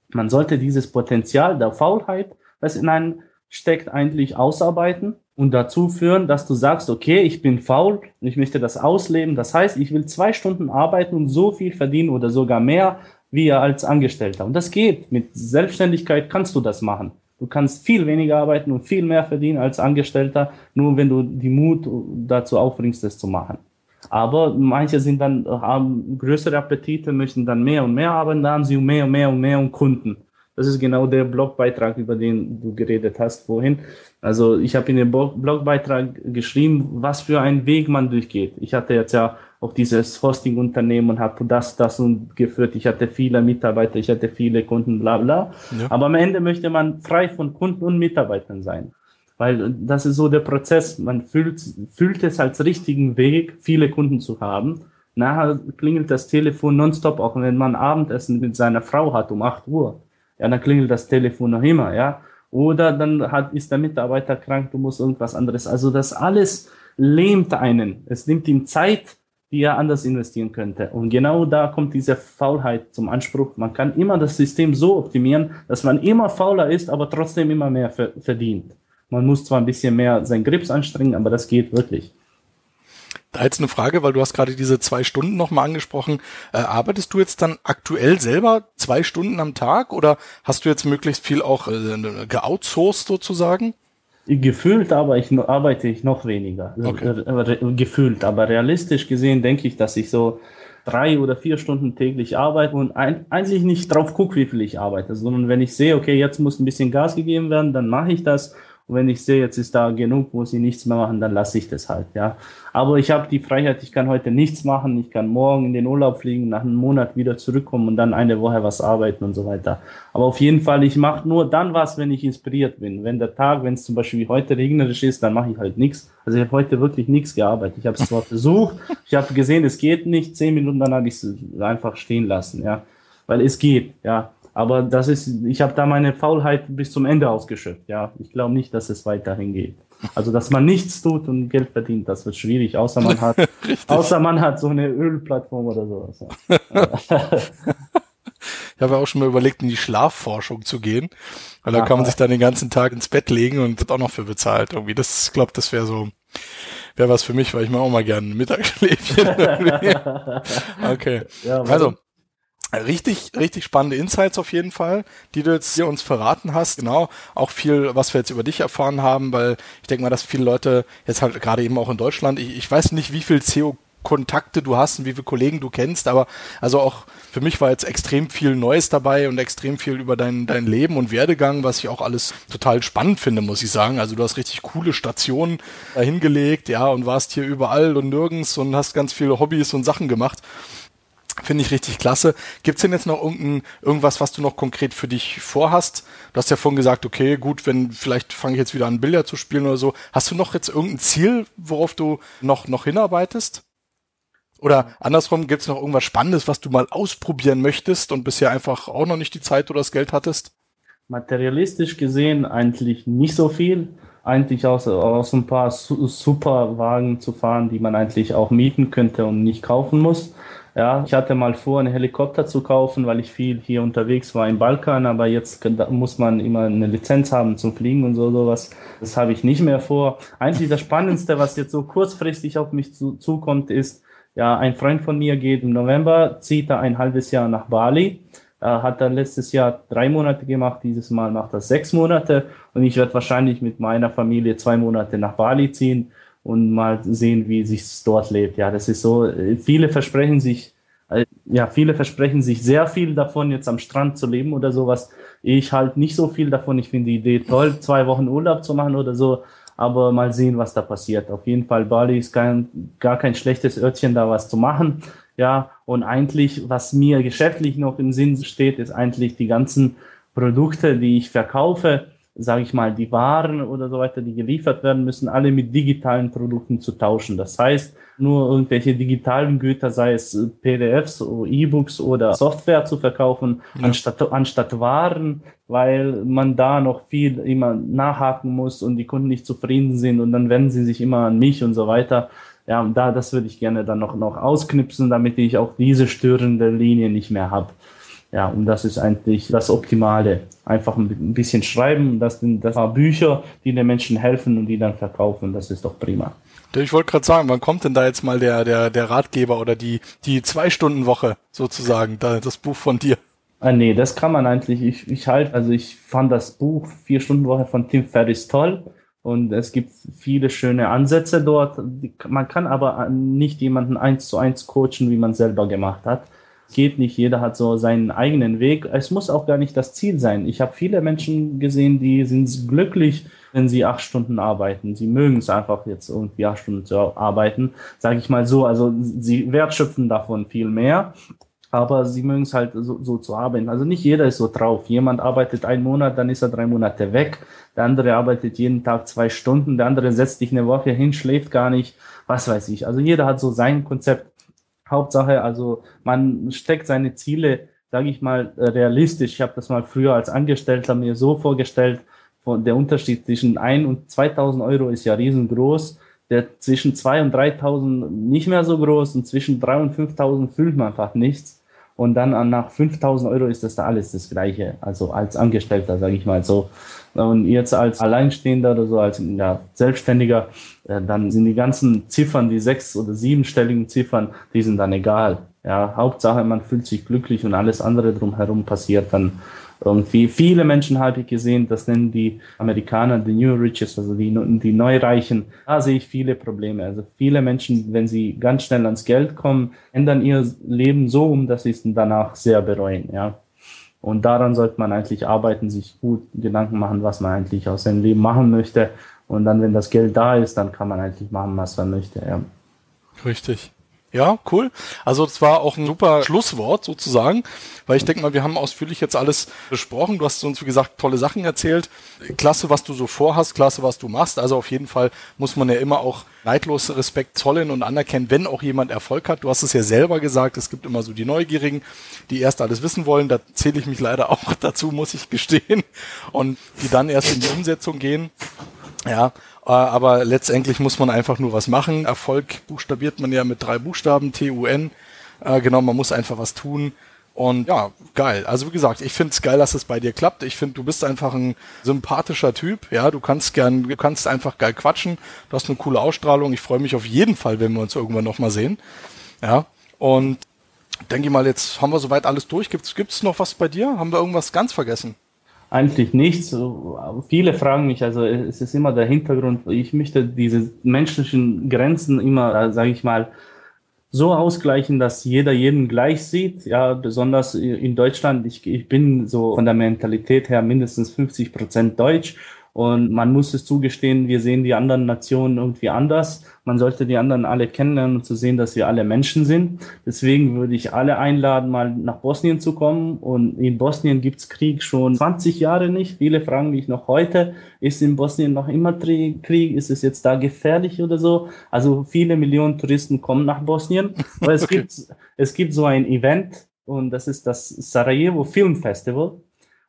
Man sollte dieses Potenzial der Faulheit, was in einem steckt, eigentlich ausarbeiten und dazu führen, dass du sagst, okay, ich bin faul und ich möchte das ausleben. Das heißt, ich will zwei Stunden arbeiten und so viel verdienen oder sogar mehr wie als Angestellter. Und das geht. Mit Selbstständigkeit kannst du das machen. Du kannst viel weniger arbeiten und viel mehr verdienen als Angestellter, nur wenn du die Mut dazu aufbringst, das zu machen. Aber manche sind dann, haben größere Appetite, möchten dann mehr und mehr arbeiten, da haben sie mehr und mehr und mehr und Kunden. Das ist genau der Blogbeitrag, über den du geredet hast vorhin. Also ich habe in dem Blogbeitrag geschrieben, was für einen Weg man durchgeht. Ich hatte jetzt ja auch dieses Hosting-Unternehmen und habe das, das und geführt. Ich hatte viele Mitarbeiter, ich hatte viele Kunden, bla bla. Ja. Aber am Ende möchte man frei von Kunden und Mitarbeitern sein. Weil das ist so der Prozess. Man fühlt, fühlt es als richtigen Weg, viele Kunden zu haben. Nachher klingelt das Telefon nonstop, auch wenn man Abendessen mit seiner Frau hat um 8 Uhr ja, dann klingelt das Telefon noch immer, ja. Oder dann hat, ist der Mitarbeiter krank, du musst irgendwas anderes. Also das alles lähmt einen. Es nimmt ihm Zeit, die er anders investieren könnte. Und genau da kommt diese Faulheit zum Anspruch. Man kann immer das System so optimieren, dass man immer fauler ist, aber trotzdem immer mehr verdient. Man muss zwar ein bisschen mehr seinen Grips anstrengen, aber das geht wirklich. Da jetzt eine Frage, weil du hast gerade diese zwei Stunden nochmal angesprochen. Äh, arbeitest du jetzt dann aktuell selber zwei Stunden am Tag oder hast du jetzt möglichst viel auch äh, geoutsourced sozusagen? Gefühlt aber ich arbeite ich noch weniger. Okay. Gefühlt, aber realistisch gesehen denke ich, dass ich so drei oder vier Stunden täglich arbeite und ein, eigentlich nicht drauf gucke, wie viel ich arbeite, sondern wenn ich sehe, okay, jetzt muss ein bisschen Gas gegeben werden, dann mache ich das und wenn ich sehe, jetzt ist da genug, muss ich nichts mehr machen, dann lasse ich das halt, ja. Aber ich habe die Freiheit, ich kann heute nichts machen, ich kann morgen in den Urlaub fliegen, nach einem Monat wieder zurückkommen und dann eine Woche was arbeiten und so weiter. Aber auf jeden Fall, ich mache nur dann was, wenn ich inspiriert bin. Wenn der Tag, wenn es zum Beispiel wie heute regnerisch ist, dann mache ich halt nichts. Also ich habe heute wirklich nichts gearbeitet. Ich habe es zwar versucht, ich habe gesehen, es geht nicht, zehn Minuten, dann habe ich es einfach stehen lassen, ja. Weil es geht, ja. Aber das ist, ich habe da meine Faulheit bis zum Ende ausgeschöpft. Ja, ich glaube nicht, dass es weiterhin geht. Also, dass man nichts tut und Geld verdient, das wird schwierig, außer man hat, außer man hat so eine Ölplattform oder sowas. ich habe auch schon mal überlegt, in die Schlafforschung zu gehen, weil da Aha. kann man sich dann den ganzen Tag ins Bett legen und wird auch noch für bezahlt. Irgendwie, das, glaube das wäre so, wäre was für mich, weil ich mir auch mal gerne ein Mittagsschläfchen. okay. Ja, also, Richtig, richtig spannende Insights auf jeden Fall, die du jetzt hier uns verraten hast. Genau, auch viel, was wir jetzt über dich erfahren haben, weil ich denke mal, dass viele Leute jetzt halt gerade eben auch in Deutschland, ich, ich weiß nicht, wie viel CO Kontakte du hast und wie viele Kollegen du kennst, aber also auch für mich war jetzt extrem viel Neues dabei und extrem viel über dein, dein Leben und Werdegang, was ich auch alles total spannend finde, muss ich sagen. Also du hast richtig coole Stationen dahingelegt, ja, und warst hier überall und nirgends und hast ganz viele Hobbys und Sachen gemacht. Finde ich richtig klasse. Gibt's denn jetzt noch irgendein, irgendwas, was du noch konkret für dich vorhast? Du hast ja vorhin gesagt, okay, gut, wenn vielleicht fange ich jetzt wieder an, Billard zu spielen oder so. Hast du noch jetzt irgendein Ziel, worauf du noch, noch hinarbeitest? Oder andersrum, gibt's noch irgendwas Spannendes, was du mal ausprobieren möchtest und bisher einfach auch noch nicht die Zeit oder das Geld hattest? Materialistisch gesehen eigentlich nicht so viel. Eigentlich aus, aus ein paar Superwagen zu fahren, die man eigentlich auch mieten könnte und nicht kaufen muss. Ja, ich hatte mal vor, einen Helikopter zu kaufen, weil ich viel hier unterwegs war im Balkan, aber jetzt muss man immer eine Lizenz haben zum Fliegen und so sowas. Das habe ich nicht mehr vor. Eigentlich das Spannendste, was jetzt so kurzfristig auf mich zu, zukommt, ist, ja, ein Freund von mir geht im November, zieht er ein halbes Jahr nach Bali. Er hat er letztes Jahr drei Monate gemacht, dieses Mal macht er sechs Monate und ich werde wahrscheinlich mit meiner Familie zwei Monate nach Bali ziehen und mal sehen, wie sich dort lebt. Ja, das ist so, viele versprechen sich, äh, ja, viele versprechen sich sehr viel davon, jetzt am Strand zu leben oder sowas. Ich halt nicht so viel davon. Ich finde die Idee toll, zwei Wochen Urlaub zu machen oder so, aber mal sehen, was da passiert. Auf jeden Fall, Bali ist kein, gar kein schlechtes Örtchen, da was zu machen. Ja, und eigentlich, was mir geschäftlich noch im Sinn steht, ist eigentlich die ganzen Produkte, die ich verkaufe, sage ich mal, die Waren oder so weiter, die geliefert werden müssen, alle mit digitalen Produkten zu tauschen. Das heißt, nur irgendwelche digitalen Güter, sei es PDFs, E-Books oder Software zu verkaufen, ja. anstatt, anstatt Waren, weil man da noch viel immer nachhaken muss und die Kunden nicht zufrieden sind und dann wenden sie sich immer an mich und so weiter. Ja, da, das würde ich gerne dann noch, noch ausknipsen, damit ich auch diese störende Linie nicht mehr habe. Ja, und das ist eigentlich das Optimale. Einfach ein bisschen schreiben, das sind das paar Bücher, die den Menschen helfen und die dann verkaufen. Das ist doch prima. Ich wollte gerade sagen, wann kommt denn da jetzt mal der, der, der Ratgeber oder die, die Zwei-Stunden-Woche sozusagen, da, das Buch von dir? Ah, nee, das kann man eigentlich. Ich, ich halt, also ich fand das Buch Vier-Stunden-Woche von Tim Ferriss toll und es gibt viele schöne Ansätze dort. Man kann aber nicht jemanden eins zu eins coachen, wie man selber gemacht hat. Geht nicht, jeder hat so seinen eigenen Weg. Es muss auch gar nicht das Ziel sein. Ich habe viele Menschen gesehen, die sind glücklich, wenn sie acht Stunden arbeiten. Sie mögen es einfach jetzt irgendwie acht Stunden zu arbeiten, sage ich mal so. Also sie wertschöpfen davon viel mehr aber sie mögen es halt so, so zu arbeiten. Also nicht jeder ist so drauf. Jemand arbeitet einen Monat, dann ist er drei Monate weg. Der andere arbeitet jeden Tag zwei Stunden. Der andere setzt sich eine Woche hin, schläft gar nicht. Was weiß ich. Also jeder hat so sein Konzept. Hauptsache, also man steckt seine Ziele, sage ich mal, realistisch. Ich habe das mal früher als Angestellter mir so vorgestellt. Der Unterschied zwischen ein und 2000 Euro ist ja riesengroß der zwischen 2 und 3.000 nicht mehr so groß und zwischen 3 und 5.000 fühlt man einfach nichts. Und dann nach 5000 Euro ist das da alles das Gleiche. Also als Angestellter, sage ich mal so. Und jetzt als Alleinstehender oder so, als ja, Selbstständiger, äh, dann sind die ganzen Ziffern, die sechs- oder siebenstelligen Ziffern, die sind dann egal. Ja, Hauptsache, man fühlt sich glücklich und alles andere drumherum passiert dann irgendwie. Viele Menschen habe ich gesehen, das nennen die Amerikaner die New Riches, also die, die Neureichen. Da sehe ich viele Probleme. Also viele Menschen, wenn sie ganz schnell ans Geld kommen, ändern ihr Leben so um, dass sie es danach sehr bereuen, ja. Und daran sollte man eigentlich arbeiten, sich gut Gedanken machen, was man eigentlich aus seinem Leben machen möchte. Und dann, wenn das Geld da ist, dann kann man eigentlich machen, was man möchte, ja. Richtig. Ja, cool. Also das war auch ein super Schlusswort sozusagen, weil ich denke mal, wir haben ausführlich jetzt alles besprochen. Du hast uns, wie gesagt, tolle Sachen erzählt. Klasse, was du so vorhast, klasse, was du machst. Also auf jeden Fall muss man ja immer auch neidlos Respekt zollen und anerkennen, wenn auch jemand Erfolg hat. Du hast es ja selber gesagt, es gibt immer so die Neugierigen, die erst alles wissen wollen. Da zähle ich mich leider auch dazu, muss ich gestehen. Und die dann erst in die Umsetzung gehen. Ja, aber letztendlich muss man einfach nur was machen. Erfolg buchstabiert man ja mit drei Buchstaben, T-U-N. Äh, genau, man muss einfach was tun. Und ja, geil. Also wie gesagt, ich finde es geil, dass es bei dir klappt. Ich finde, du bist einfach ein sympathischer Typ. Ja, du kannst gern, du kannst einfach geil quatschen. Du hast eine coole Ausstrahlung. Ich freue mich auf jeden Fall, wenn wir uns irgendwann nochmal sehen. Ja. Und denke ich mal, jetzt haben wir soweit alles durch. Gibt's, gibt's noch was bei dir? Haben wir irgendwas ganz vergessen? Eigentlich nichts. Viele fragen mich, also es ist immer der Hintergrund, ich möchte diese menschlichen Grenzen immer, äh, sage ich mal, so ausgleichen, dass jeder jeden gleich sieht. Ja, besonders in Deutschland. Ich, ich bin so von der Mentalität her mindestens 50 Prozent deutsch und man muss es zugestehen, wir sehen die anderen Nationen irgendwie anders. Man sollte die anderen alle kennenlernen und zu sehen, dass wir alle Menschen sind. Deswegen würde ich alle einladen, mal nach Bosnien zu kommen. Und in Bosnien gibt's Krieg schon 20 Jahre nicht. Viele fragen mich noch heute, ist in Bosnien noch immer Krieg? Ist es jetzt da gefährlich oder so? Also viele Millionen Touristen kommen nach Bosnien. Aber es, okay. gibt, es gibt so ein Event und das ist das Sarajevo Film Festival.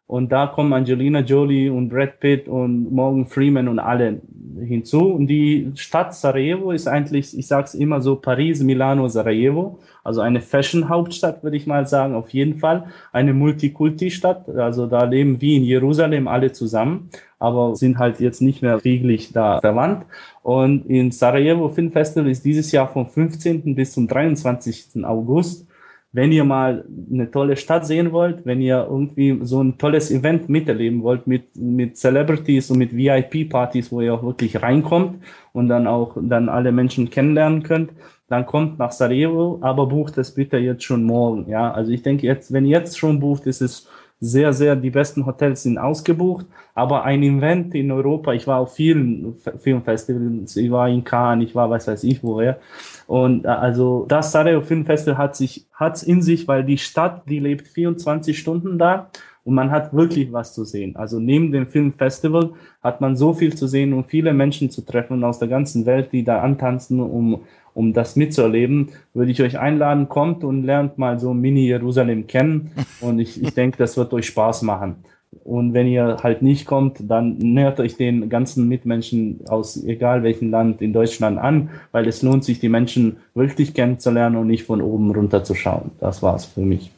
Und da kommen Angelina Jolie und Brad Pitt und Morgan Freeman und alle hinzu. Und die Stadt Sarajevo ist eigentlich, ich sage es immer so, Paris, Milano, Sarajevo. Also eine Fashion-Hauptstadt, würde ich mal sagen, auf jeden Fall. Eine Multikulti-Stadt. Also da leben wie in Jerusalem alle zusammen, aber sind halt jetzt nicht mehr krieglich da verwandt. Und in Sarajevo Film Festival ist dieses Jahr vom 15. bis zum 23. August wenn ihr mal eine tolle Stadt sehen wollt, wenn ihr irgendwie so ein tolles Event miterleben wollt mit, mit Celebrities und mit VIP-Partys, wo ihr auch wirklich reinkommt und dann auch dann alle Menschen kennenlernen könnt, dann kommt nach Sarajevo, aber bucht es bitte jetzt schon morgen. Ja, also ich denke jetzt, wenn ihr jetzt schon bucht, ist es sehr, sehr, die besten Hotels sind ausgebucht, aber ein Event in Europa, ich war auf vielen Filmfestivals, ich war in Cannes, ich war weiß weiß ich woher, und äh, also das Sarajevo Filmfestival hat sich, hat's in sich, weil die Stadt, die lebt 24 Stunden da und man hat wirklich was zu sehen. Also neben dem Filmfestival hat man so viel zu sehen und viele Menschen zu treffen aus der ganzen Welt, die da antanzen, um, um das mitzuerleben. Würde ich euch einladen, kommt und lernt mal so Mini-Jerusalem kennen und ich, ich denke, das wird euch Spaß machen. Und wenn ihr halt nicht kommt, dann nähert euch den ganzen Mitmenschen aus egal welchem Land in Deutschland an, weil es lohnt sich, die Menschen wirklich kennenzulernen und nicht von oben runter zu schauen. Das war's für mich.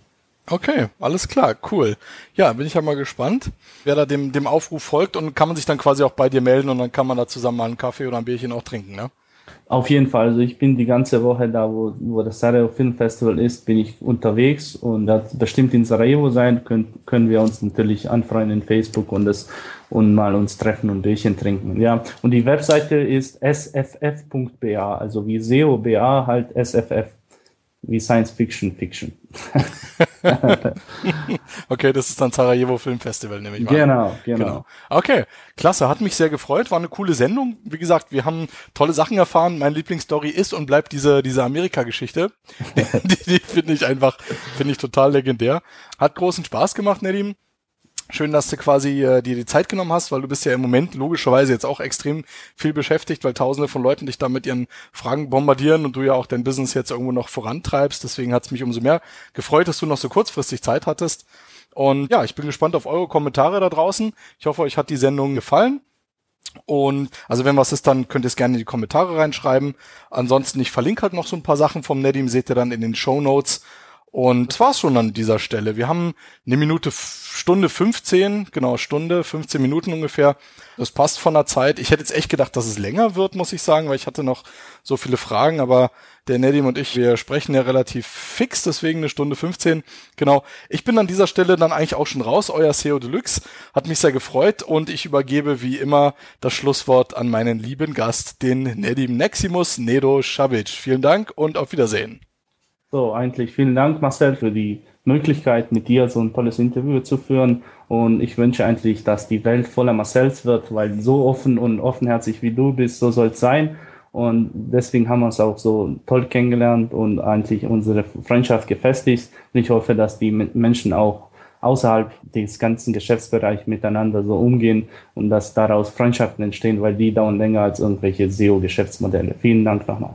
Okay, alles klar, cool. Ja, bin ich ja mal gespannt, wer da dem, dem Aufruf folgt und kann man sich dann quasi auch bei dir melden und dann kann man da zusammen mal einen Kaffee oder ein Bierchen auch trinken, ne? Auf jeden Fall. Also ich bin die ganze Woche da, wo, wo das Sarajevo Film Festival ist, bin ich unterwegs und das bestimmt in Sarajevo sein, können, können wir uns natürlich anfreunden in Facebook und das und mal uns treffen und Bierchen trinken. Ja, und die Webseite ist sff.ba, also wie SEO BA halt SFF wie Science Fiction Fiction. okay, das ist dann Sarajevo Film Festival, nehme ich mal. Genau, genau, genau. Okay, klasse, hat mich sehr gefreut, war eine coole Sendung. Wie gesagt, wir haben tolle Sachen erfahren. Meine Lieblingsstory ist und bleibt diese, diese Amerika-Geschichte. die, die finde ich einfach, finde ich total legendär. Hat großen Spaß gemacht, Nedim. Schön, dass du quasi äh, dir die Zeit genommen hast, weil du bist ja im Moment logischerweise jetzt auch extrem viel beschäftigt, weil tausende von Leuten dich da mit ihren Fragen bombardieren und du ja auch dein Business jetzt irgendwo noch vorantreibst. Deswegen hat es mich umso mehr gefreut, dass du noch so kurzfristig Zeit hattest. Und ja, ich bin gespannt auf eure Kommentare da draußen. Ich hoffe, euch hat die Sendung gefallen. Und also wenn was ist, dann könnt ihr es gerne in die Kommentare reinschreiben. Ansonsten, ich verlinke halt noch so ein paar Sachen vom Nedim, seht ihr dann in den Show Notes. Und das war's schon an dieser Stelle. Wir haben eine Minute, Stunde 15, genau, Stunde, 15 Minuten ungefähr. Das passt von der Zeit. Ich hätte jetzt echt gedacht, dass es länger wird, muss ich sagen, weil ich hatte noch so viele Fragen, aber der Nedim und ich, wir sprechen ja relativ fix, deswegen eine Stunde 15. Genau. Ich bin an dieser Stelle dann eigentlich auch schon raus. Euer SEO Deluxe hat mich sehr gefreut und ich übergebe wie immer das Schlusswort an meinen lieben Gast, den Nedim Neximus Nedo Shabic. Vielen Dank und auf Wiedersehen. So, eigentlich vielen Dank, Marcel, für die Möglichkeit, mit dir so ein tolles Interview zu führen. Und ich wünsche eigentlich, dass die Welt voller Marcells wird, weil so offen und offenherzig wie du bist, so soll es sein. Und deswegen haben wir uns auch so toll kennengelernt und eigentlich unsere Freundschaft gefestigt. Und ich hoffe, dass die Menschen auch außerhalb des ganzen Geschäftsbereichs miteinander so umgehen und dass daraus Freundschaften entstehen, weil die dauern länger als irgendwelche SEO-Geschäftsmodelle. Vielen Dank nochmal.